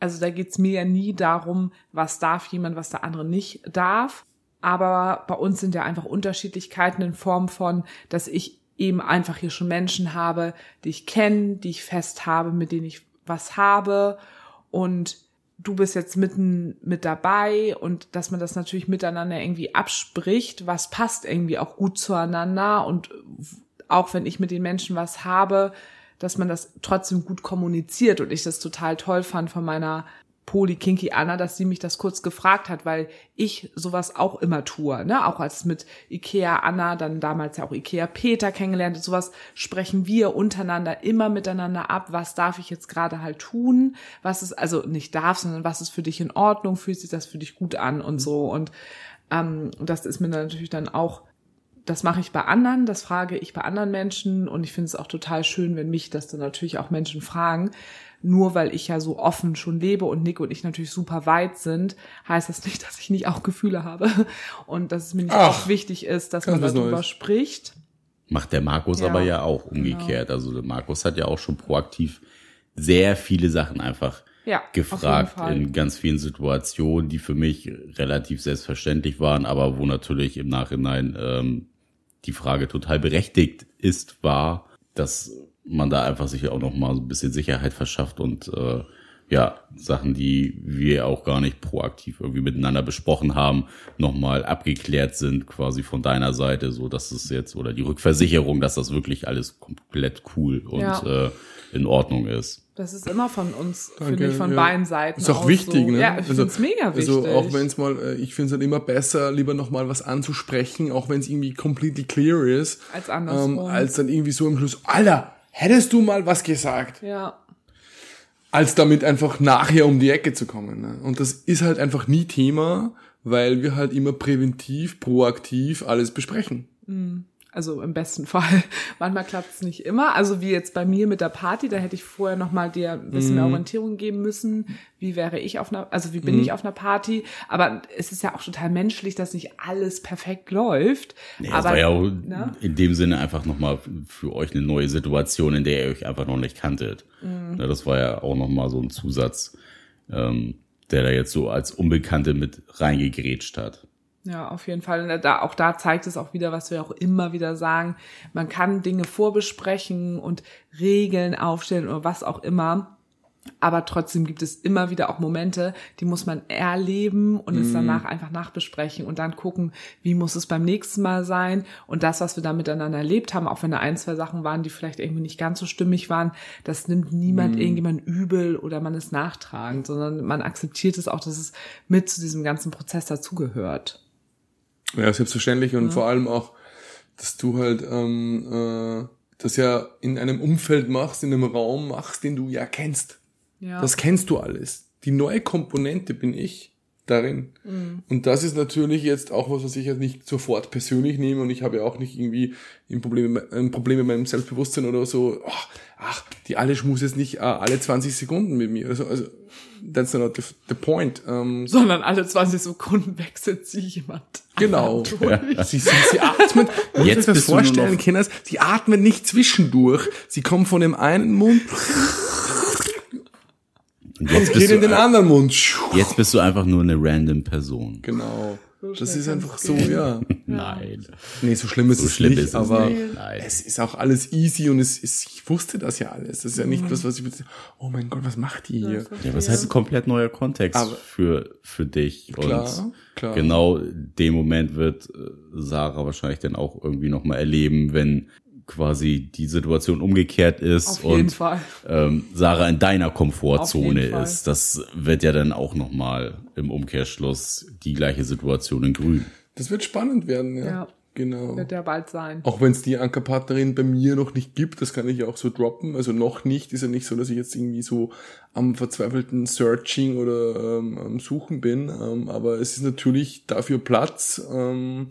Also da geht's mir ja nie darum, was darf jemand, was der andere nicht darf. Aber bei uns sind ja einfach Unterschiedlichkeiten in Form von, dass ich eben einfach hier schon Menschen habe, die ich kenne, die ich fest habe, mit denen ich was habe. Und du bist jetzt mitten mit dabei und dass man das natürlich miteinander irgendwie abspricht, was passt irgendwie auch gut zueinander und auch wenn ich mit den Menschen was habe, dass man das trotzdem gut kommuniziert und ich das total toll fand von meiner Poli Kinky Anna, dass sie mich das kurz gefragt hat, weil ich sowas auch immer tue, ne? Auch als mit Ikea Anna, dann damals ja auch Ikea Peter kennengelernt, sowas sprechen wir untereinander immer miteinander ab, was darf ich jetzt gerade halt tun, was ist, also nicht darf, sondern was ist für dich in Ordnung, fühlt sich das für dich gut an und so. Und ähm, das ist mir natürlich dann auch das mache ich bei anderen, das frage ich bei anderen Menschen und ich finde es auch total schön, wenn mich das dann natürlich auch Menschen fragen nur weil ich ja so offen schon lebe und Nick und ich natürlich super weit sind, heißt das nicht, dass ich nicht auch Gefühle habe und dass es mir nicht Ach, auch wichtig ist, dass man darüber Neues. spricht. Macht der Markus ja, aber ja auch umgekehrt. Genau. Also der Markus hat ja auch schon proaktiv sehr viele Sachen einfach ja, gefragt in ganz vielen Situationen, die für mich relativ selbstverständlich waren, aber wo natürlich im Nachhinein ähm, die Frage total berechtigt ist, war, dass man da einfach sich auch noch mal so ein bisschen Sicherheit verschafft und äh, ja, Sachen, die wir auch gar nicht proaktiv irgendwie miteinander besprochen haben, nochmal abgeklärt sind, quasi von deiner Seite, so dass es jetzt, oder die Rückversicherung, dass das wirklich alles komplett cool und ja. äh, in Ordnung ist. Das ist immer von uns, finde ich, von ja. beiden Seiten. Ist auch wichtig, so. ne? Ja, ich also, finde es mega wichtig. Also auch wenn es mal, äh, ich finde es halt immer besser, lieber nochmal was anzusprechen, auch wenn es irgendwie completely clear ist. Als andersrum. Ähm, als dann irgendwie so im Schluss, Alter, hättest du mal was gesagt? Ja. Als damit einfach nachher um die Ecke zu kommen. Ne? Und das ist halt einfach nie Thema, weil wir halt immer präventiv, proaktiv alles besprechen. Mhm. Also im besten Fall. Manchmal klappt es nicht immer. Also wie jetzt bei mir mit der Party, da hätte ich vorher noch mal dir ein bisschen mehr mhm. Orientierung geben müssen. Wie wäre ich auf einer, also wie bin mm. ich auf einer Party? Aber es ist ja auch total menschlich, dass nicht alles perfekt läuft. Nee, das war ja auch ne? in dem Sinne einfach noch mal für euch eine neue Situation, in der ihr euch einfach noch nicht kanntet. Mm. das war ja auch noch mal so ein Zusatz, ähm, der da jetzt so als Unbekannte mit reingegrätscht hat. Ja, auf jeden Fall. Und da, auch da zeigt es auch wieder, was wir auch immer wieder sagen. Man kann Dinge vorbesprechen und Regeln aufstellen oder was auch immer. Aber trotzdem gibt es immer wieder auch Momente, die muss man erleben und es mhm. danach einfach nachbesprechen und dann gucken, wie muss es beim nächsten Mal sein. Und das, was wir da miteinander erlebt haben, auch wenn da ein, zwei Sachen waren, die vielleicht irgendwie nicht ganz so stimmig waren, das nimmt niemand mm. irgendjemand übel oder man ist nachtragend, sondern man akzeptiert es auch, dass es mit zu diesem ganzen Prozess dazugehört. Ja, selbstverständlich und ja. vor allem auch, dass du halt ähm, äh, das ja in einem Umfeld machst, in einem Raum machst, den du ja kennst. Ja. Das kennst du alles. Die neue Komponente bin ich darin. Mhm. Und das ist natürlich jetzt auch was, was ich jetzt nicht sofort persönlich nehme und ich habe ja auch nicht irgendwie ein Problem, ein Problem mit meinem Selbstbewusstsein oder so, oh, ach, die alle muss jetzt nicht uh, alle 20 Sekunden mit mir. Also, also that's not the, the point. Um, ähm, Sondern alle 20 Sekunden wechselt sie jemand. Genau. Ja. Sie, sie, sie atmet, jetzt das vorstellen, Kinders, sie atmet nicht zwischendurch. Sie kommen von dem einen Mund und jetzt geht in den anderen Mund. Jetzt bist du einfach nur eine random Person. Genau. Das ist einfach so, ja. Nein. Nee, so schlimm ist so es schlimm nicht, ist es aber nicht. es ist auch alles easy und es ist, ich wusste das ja alles. Das ist ja nicht mhm. das, was ich, oh mein Gott, was macht die hier? Ja, was heißt ein komplett neuer Kontext aber für, für dich. Klar, und klar. genau dem Moment wird äh, Sarah wahrscheinlich dann auch irgendwie nochmal erleben, wenn quasi die Situation umgekehrt ist und ähm, Sarah in deiner Komfortzone ist. Das wird ja dann auch nochmal im Umkehrschluss die gleiche Situation in Grün. Das wird spannend werden, ja. ja. Genau. Wird ja bald sein. Auch wenn es die Ankerpartnerin bei mir noch nicht gibt, das kann ich ja auch so droppen. Also noch nicht, ist ja nicht so, dass ich jetzt irgendwie so am verzweifelten Searching oder ähm, am Suchen bin. Ähm, aber es ist natürlich dafür Platz. Ähm,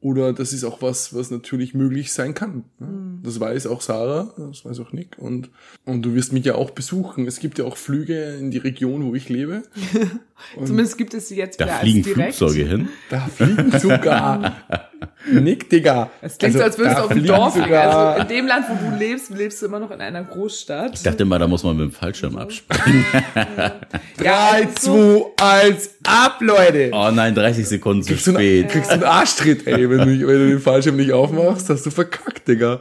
oder das ist auch was, was natürlich möglich sein kann. Mhm. Das weiß auch Sarah, das weiß auch Nick. Und, und du wirst mich ja auch besuchen. Es gibt ja auch Flüge in die Region, wo ich lebe. Zumindest gibt es sie jetzt da fliegen direkt. Flugzeuge hin. Da fliegen sogar. Nick, Digga. Es klingt also, so, als würdest du auf dem Dorf liegen. Also in dem Land, wo du lebst, lebst du immer noch in einer Großstadt. Ich dachte immer, da muss man mit dem Fallschirm abspringen. Drei, zwei, eins, ab, Leute. Oh nein, 30 Sekunden zu kriegst spät. Du, kriegst du einen Arschtritt, ey, wenn du, wenn du den Fallschirm nicht aufmachst, hast du verkackt, Digga. Ja.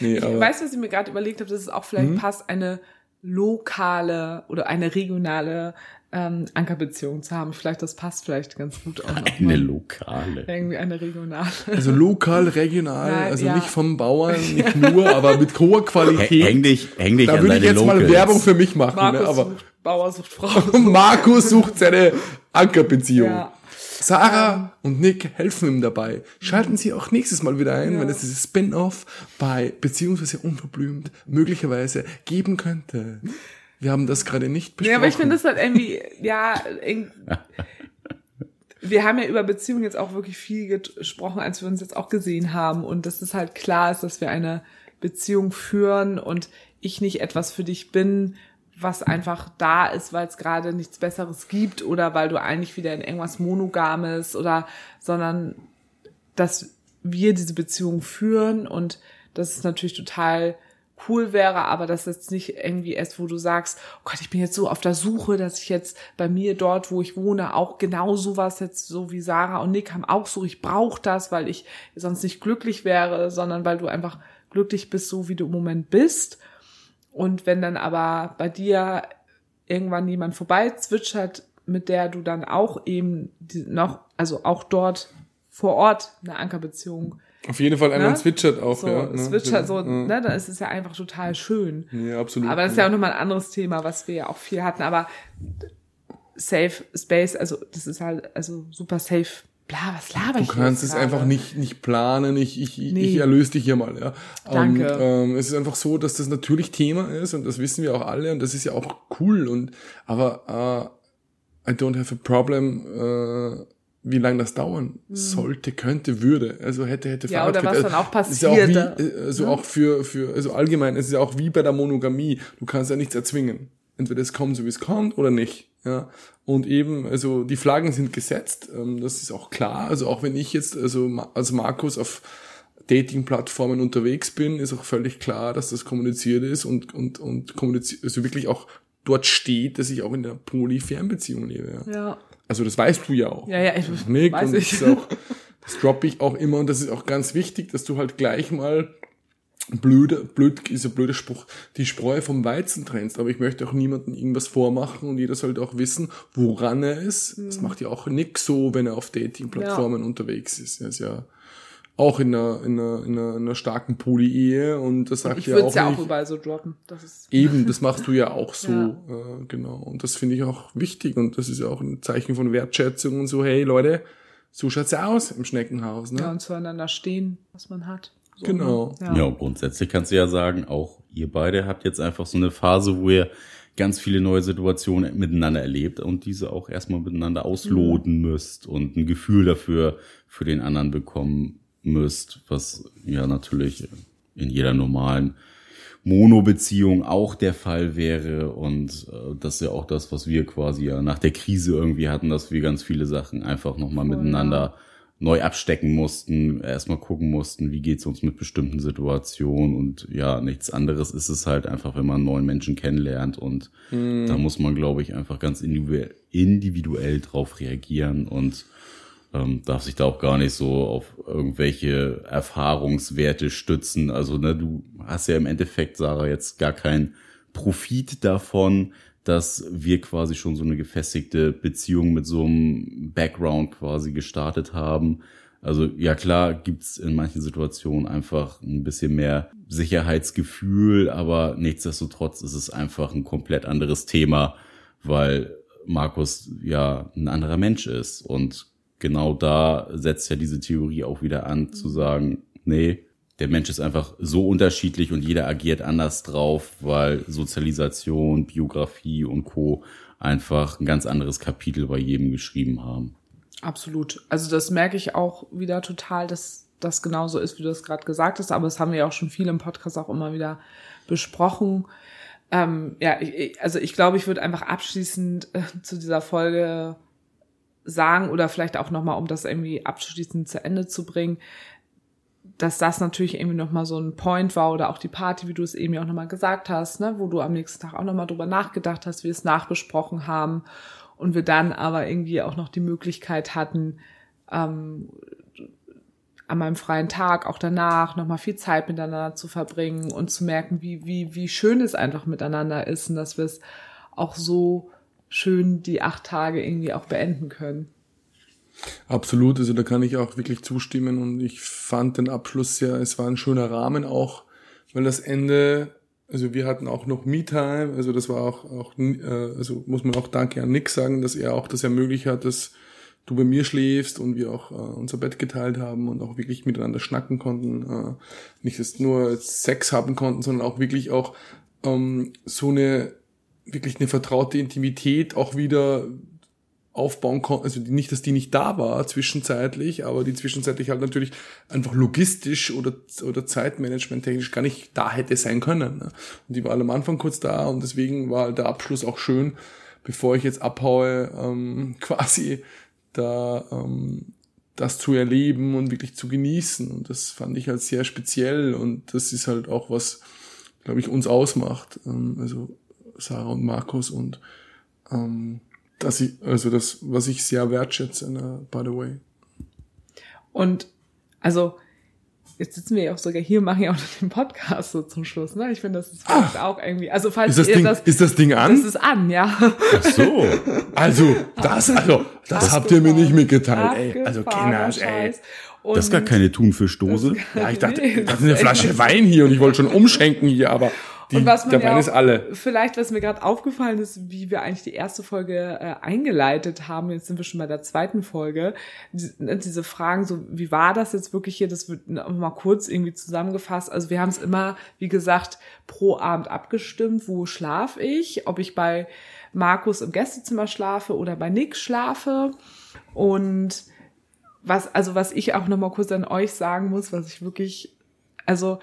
Nee, ich aber. weiß, was ich mir gerade überlegt habe, dass es auch vielleicht hm? passt, eine lokale oder eine regionale ähm, Ankerbeziehung zu haben. Vielleicht das passt vielleicht ganz gut auch. Noch eine lokale. Irgendwie eine regionale. Also lokal, regional, Nein, also ja. nicht vom Bauern, nicht nur, aber mit hoher Qualität. Häng dich, häng dich Da würde ich jetzt Locals. mal Werbung für mich machen. Markus ne, aber sucht, Bauer sucht Frau. Markus sucht seine Ankerbeziehung. Ja. Sarah ähm. und Nick helfen ihm dabei. Schalten Sie auch nächstes Mal wieder ein, ja. wenn es dieses Spin-off bei beziehungsweise unverblümt möglicherweise geben könnte. Wir haben das gerade nicht besprochen. Ja, aber ich finde das halt irgendwie, ja, wir haben ja über Beziehungen jetzt auch wirklich viel gesprochen, als wir uns jetzt auch gesehen haben. Und dass es halt klar ist, dass wir eine Beziehung führen und ich nicht etwas für dich bin, was einfach da ist, weil es gerade nichts Besseres gibt oder weil du eigentlich wieder in irgendwas Monogames oder, sondern dass wir diese Beziehung führen und das ist natürlich total cool wäre, aber das jetzt nicht irgendwie erst, wo du sagst, oh Gott, ich bin jetzt so auf der Suche, dass ich jetzt bei mir dort, wo ich wohne, auch genau sowas jetzt, so wie Sarah und Nick haben auch so, ich brauche das, weil ich sonst nicht glücklich wäre, sondern weil du einfach glücklich bist, so wie du im Moment bist. Und wenn dann aber bei dir irgendwann jemand vorbei zwitschert, mit der du dann auch eben noch, also auch dort vor Ort eine Ankerbeziehung auf jeden Fall einmal ne? zwitschert auch, so, ja. Ne? Zwitschert so, ne, dann ist es ja einfach total schön. Ja, absolut. Aber das ist ja auch nochmal ein anderes Thema, was wir ja auch viel hatten, aber Safe Space, also das ist halt, also super safe bla, was laber ich Du kannst es gerade? einfach nicht, nicht planen, ich, ich, nee. ich erlöse dich hier mal, ja. Danke. Und, ähm, es ist einfach so, dass das natürlich Thema ist und das wissen wir auch alle und das ist ja auch cool und, aber, uh, I don't have a problem, uh, wie lange das dauern mhm. sollte, könnte, würde. Also hätte, hätte, ja, oder was dann auch passiert. Ja auch wie, also ja. auch für, für, also allgemein, es ist ja auch wie bei der Monogamie. Du kannst ja nichts erzwingen. Entweder es kommt so, wie es kommt, oder nicht. Ja. Und eben, also die Flaggen sind gesetzt, ähm, das ist auch klar. Also auch wenn ich jetzt, also als Markus auf Dating-Plattformen unterwegs bin, ist auch völlig klar, dass das kommuniziert ist und, und, und kommuniziert, also wirklich auch dort steht, dass ich auch in der Poly-Fernbeziehung lebe. Ja. ja. Also das weißt du ja auch. Ja, ja, ich Nick, weiß und ich. Das, auch, das droppe ich auch immer und das ist auch ganz wichtig, dass du halt gleich mal blöde, blöd, dieser blöde Spruch, die Spreu vom Weizen trennst. Aber ich möchte auch niemandem irgendwas vormachen und jeder sollte auch wissen, woran er ist. Mhm. Das macht ja auch Nick so, wenn er auf Dating-Plattformen ja. unterwegs ist. Er ist ja auch in einer, in einer, in einer, in einer starken Poly-Ehe und das sagt ich ja auch. Ich ja auch überall so droppen. Das ist eben, das machst du ja auch so, ja. Äh, genau. Und das finde ich auch wichtig und das ist ja auch ein Zeichen von Wertschätzung und so, hey Leute, so schaut's ja aus im Schneckenhaus, ne? Ja, und zueinander stehen, was man hat. So, genau. Ne? Ja. ja, grundsätzlich kannst du ja sagen, auch ihr beide habt jetzt einfach so eine Phase, wo ihr ganz viele neue Situationen miteinander erlebt und diese auch erstmal miteinander ausloten mhm. müsst und ein Gefühl dafür für den anderen bekommen müsst, was ja natürlich in jeder normalen Mono-Beziehung auch der Fall wäre. Und äh, das ist ja auch das, was wir quasi ja nach der Krise irgendwie hatten, dass wir ganz viele Sachen einfach nochmal oh, miteinander ja. neu abstecken mussten, erstmal gucken mussten, wie geht's uns mit bestimmten Situationen. Und ja, nichts anderes ist es halt einfach, wenn man einen neuen Menschen kennenlernt. Und mhm. da muss man, glaube ich, einfach ganz individuell, individuell drauf reagieren und ähm, darf sich da auch gar nicht so auf irgendwelche Erfahrungswerte stützen. Also ne, du hast ja im Endeffekt, Sarah, jetzt gar keinen Profit davon, dass wir quasi schon so eine gefestigte Beziehung mit so einem Background quasi gestartet haben. Also ja klar gibt's in manchen Situationen einfach ein bisschen mehr Sicherheitsgefühl, aber nichtsdestotrotz ist es einfach ein komplett anderes Thema, weil Markus ja ein anderer Mensch ist und genau da setzt ja diese Theorie auch wieder an, zu sagen, nee, der Mensch ist einfach so unterschiedlich und jeder agiert anders drauf, weil Sozialisation, Biografie und Co. einfach ein ganz anderes Kapitel bei jedem geschrieben haben. Absolut. Also das merke ich auch wieder total, dass das genauso ist, wie du das gerade gesagt hast. Aber das haben wir ja auch schon viel im Podcast auch immer wieder besprochen. Ähm, ja, ich, also ich glaube, ich würde einfach abschließend äh, zu dieser Folge sagen oder vielleicht auch nochmal, um das irgendwie abschließend zu Ende zu bringen, dass das natürlich irgendwie nochmal so ein Point war oder auch die Party, wie du es eben ja auch nochmal gesagt hast, ne, wo du am nächsten Tag auch nochmal drüber nachgedacht hast, wir es nachbesprochen haben und wir dann aber irgendwie auch noch die Möglichkeit hatten, ähm, an meinem freien Tag, auch danach, nochmal viel Zeit miteinander zu verbringen und zu merken, wie, wie, wie schön es einfach miteinander ist und dass wir es auch so schön die acht Tage irgendwie auch beenden können. Absolut, also da kann ich auch wirklich zustimmen und ich fand den Abschluss ja, es war ein schöner Rahmen auch, weil das Ende, also wir hatten auch noch Me-Time, also das war auch, auch äh, also muss man auch Danke an Nick sagen, dass er auch das ermöglicht hat, dass du bei mir schläfst und wir auch äh, unser Bett geteilt haben und auch wirklich miteinander schnacken konnten, äh, nicht nur Sex haben konnten, sondern auch wirklich auch ähm, so eine wirklich eine vertraute Intimität auch wieder aufbauen konnte, also nicht, dass die nicht da war zwischenzeitlich, aber die zwischenzeitlich halt natürlich einfach logistisch oder, oder Zeitmanagement technisch gar nicht da hätte sein können. Ne? Und die war halt am Anfang kurz da und deswegen war halt der Abschluss auch schön, bevor ich jetzt abhaue, ähm, quasi da ähm, das zu erleben und wirklich zu genießen. Und das fand ich halt sehr speziell und das ist halt auch was, glaube ich, uns ausmacht. Ähm, also Sarah und Markus und ähm, dass ich, also das, was ich sehr wertschätze, ne, by the way. Und also jetzt sitzen wir ja auch sogar hier, machen ja auch noch den Podcast so zum Schluss, ne? Ich finde, das ist Ach, auch irgendwie, also falls ist das, Ding, das, ist das Ding an? Das ist an, ja. Ach so. Also, das, also, das habt ihr mir nicht mitgeteilt, ey. Also, Kinder, ey. Und das ist gar keine Thunfischdose. Ja, ich dachte, nee, das ist eine Flasche Wein hier und ich wollte schon umschenken hier, aber die, und was man ja auch. Vielleicht, was mir gerade aufgefallen ist, wie wir eigentlich die erste Folge äh, eingeleitet haben, jetzt sind wir schon bei der zweiten Folge, ne, diese Fragen, so wie war das jetzt wirklich hier, das wird mal kurz irgendwie zusammengefasst. Also wir haben es immer, wie gesagt, pro Abend abgestimmt, wo schlaf ich, ob ich bei Markus im Gästezimmer schlafe oder bei Nick schlafe. Und was, also was ich auch nochmal kurz an euch sagen muss, was ich wirklich, also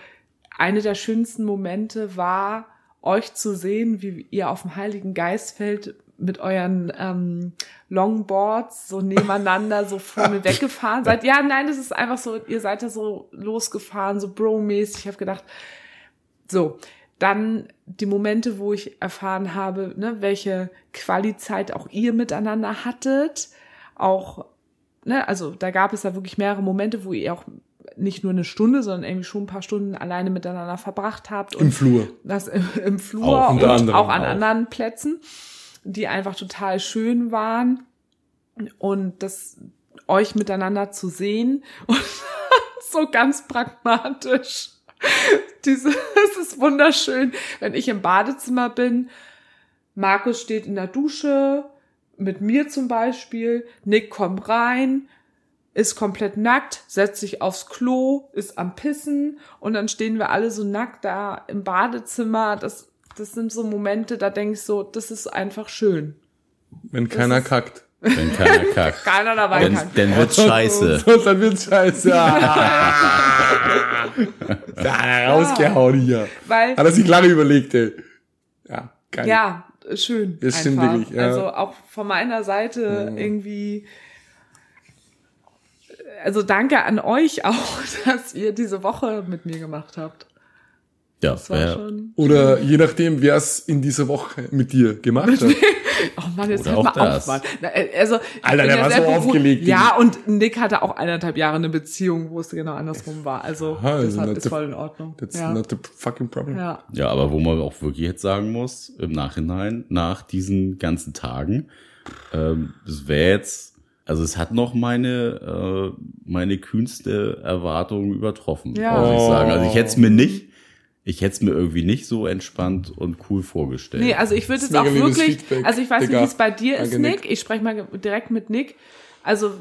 eine der schönsten Momente war, euch zu sehen, wie ihr auf dem Heiligen Geistfeld mit euren ähm, Longboards so nebeneinander so vorne weggefahren seid. Ja, nein, das ist einfach so, ihr seid da so losgefahren, so bro-mäßig. Ich habe gedacht, so, dann die Momente, wo ich erfahren habe, ne, welche Qualizeit auch ihr miteinander hattet, auch, ne, also da gab es ja wirklich mehrere Momente, wo ihr auch nicht nur eine Stunde, sondern irgendwie schon ein paar Stunden alleine miteinander verbracht habt. Im Flur. Das im, im Flur auch und auch an auch. anderen Plätzen, die einfach total schön waren. Und das euch miteinander zu sehen und so ganz pragmatisch. Diese, es ist wunderschön, wenn ich im Badezimmer bin. Markus steht in der Dusche, mit mir zum Beispiel. Nick kommt rein, ist komplett nackt, setzt sich aufs Klo, ist am Pissen und dann stehen wir alle so nackt da im Badezimmer. Das, das sind so Momente, da denke ich so, das ist einfach schön. Wenn das keiner kackt. Wenn keiner kackt. keiner dabei dann, kackt. Dann wird's scheiße. So, dann wird's scheiße. da rausgehauen hier. Weil, Hat er sich lange überlegt, ey. Ja, geil. Ja, schön. Das stimmt wirklich, ja. Also auch von meiner Seite ja. irgendwie also danke an euch auch, dass ihr diese Woche mit mir gemacht habt. Ja, das war schon oder je nachdem, wer es in dieser Woche mit dir gemacht hat. oh Mann, jetzt hört mal das. auf, Mann. Äh, also, Alter, der war so aufgelegt. Ja, und Nick hatte auch eineinhalb Jahre eine Beziehung, wo es genau andersrum war. Also, Aha, das also ist the, voll in Ordnung. That's ja. not the fucking problem. Ja. ja, aber wo man auch wirklich jetzt sagen muss, im Nachhinein, nach diesen ganzen Tagen, ähm, das wäre jetzt also es hat noch meine, äh, meine kühnste Erwartung übertroffen, ja. muss ich sagen. Also ich hätte es mir nicht, ich hätte es mir irgendwie nicht so entspannt und cool vorgestellt. Nee, also ich würde es auch wirklich, Feedback, also ich weiß Digga. nicht, wie es bei dir ist, Nick. Nick. Ich spreche mal direkt mit Nick. Also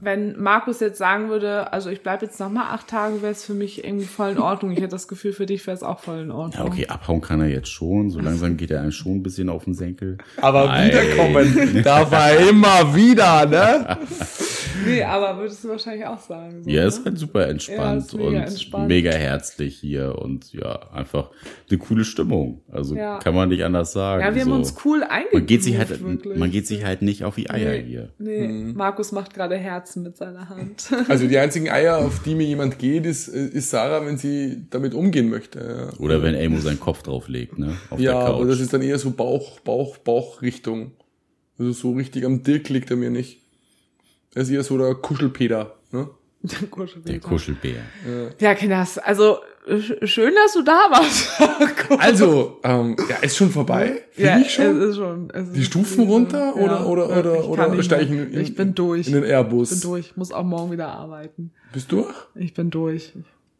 wenn Markus jetzt sagen würde, also ich bleibe jetzt noch mal acht Tage, wäre es für mich irgendwie voll in Ordnung. Ich hätte das Gefühl, für dich wäre es auch voll in Ordnung. Ja, okay, abhauen kann er jetzt schon. So langsam geht er einem schon ein bisschen auf den Senkel. Aber Nein. wiederkommen, da war immer wieder, ne? nee, aber würdest du wahrscheinlich auch sagen. So, ja, es ne? war super entspannt ja, mega und entspannt. mega herzlich hier und ja, einfach eine coole Stimmung. Also ja. kann man nicht anders sagen. Ja, wir so. haben uns cool eingegroovt. Man geht sich halt, man geht sich halt nicht auf die Eier nee, hier. Nee, mhm. Markus macht gerade Herzen mit seiner Hand. Also die einzigen Eier, auf die mir jemand geht, ist, ist Sarah, wenn sie damit umgehen möchte. Ja. Oder wenn Amo seinen Kopf drauflegt, ne? Auf ja, oder das ist dann eher so Bauch, Bauch, Bauchrichtung. Also so richtig am Dirk liegt er mir nicht. Er ist eher so der Kuschelpeter, ne? Der Kuschelbär. Der Kuschelbär. Ja, ja Kinders, also schön, dass du da warst. also, ähm, ja, ist schon vorbei? Finde ja, ich schon? Es ist schon es Die Stufen runter oder, ja, oder, oder, oder steige ich in, ich bin durch. in den Airbus? Ich bin durch, muss auch morgen wieder arbeiten. Bist du durch? Ich bin durch.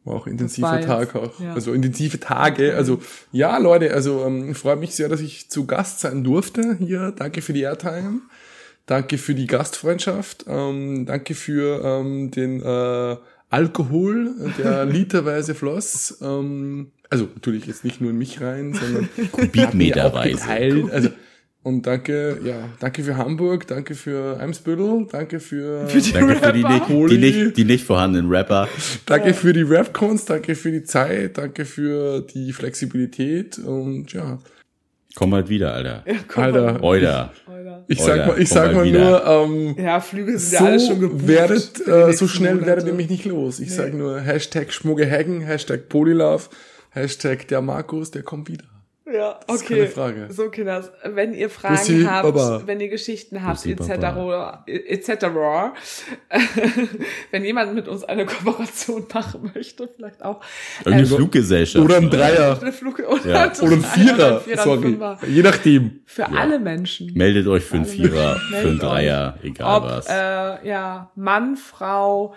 War auch intensiver Tag auch. Ja. Also intensive Tage. Also ja, Leute, also ähm, freut mich sehr, dass ich zu Gast sein durfte hier. Danke für die Airtime. Danke für die Gastfreundschaft. Ähm, danke für ähm, den äh, Alkohol, der literweise floss. Ähm, also natürlich jetzt nicht nur in mich rein, sondern kubikmeterweise. Also und danke, ja, danke für Hamburg, danke für Eimsbüttel, danke für, für die danke für die nicht, die, nicht, die nicht vorhandenen Rapper. Danke für die Rap-Kunst, danke für die Zeit, danke für die Flexibilität und ja. Komm halt wieder, Alter. Ja, Alter. Euer. Ich sag mal, ich sag mal nur, ähm, ja, Flüge sind so ja alle schon gebucht. Werdet, äh, so schnell Monate. werdet ihr mich nicht los. Ich nee. sag nur Hashtag Schmuggehagen, Hashtag Polylove, Hashtag der Markus, der kommt wieder. Ja, okay. keine Frage. So, Kinders, wenn ihr Fragen Bussi, habt, Baba. wenn ihr Geschichten habt, etc., etc., wenn jemand mit uns eine Kooperation machen möchte, vielleicht auch. Irgendeine äh, Fluggesellschaft. Oder ein Dreier. Eine Flug oder, ja. oder ein Vierer. Oder ein Vierer Sorry. Je nachdem. Für ja. alle Menschen. Meldet euch für einen Vierer, für einen Dreier, egal Ob, was. Äh, ja, Mann, Frau,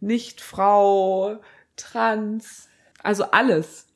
Nicht-Frau, Trans, also alles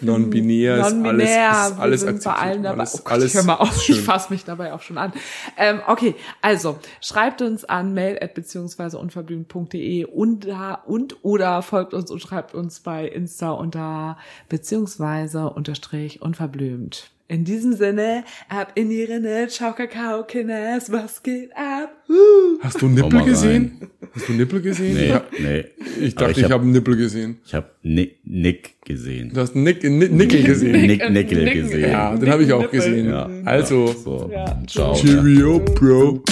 Non-binär ist non alles, ist alles wir sind bei allen dabei. Alles, oh Gott, alles ich hör mal auf, schön. ich fasse mich dabei auch schon an. Ähm, okay, also schreibt uns an mail at beziehungsweise unverblümt.de und und oder folgt uns und schreibt uns bei Insta unter beziehungsweise unterstrich unverblümt. In diesem Sinne, ab in die Rinne, ciao Kakao, Kinders, was geht ab? Uh. Hast du Nippel gesehen? Hast du Nippel gesehen? Nee, ich, hab, nee. ich dachte, ich, ich habe einen Nippel gesehen. Ich habe Nick, Nick gesehen. Du hast Nick, Nick, Nickel gesehen. Nick, Nickel gesehen. Ja, den habe ich auch gesehen. Ja. Also, So, Ja, ciao. Cheerio, Bro.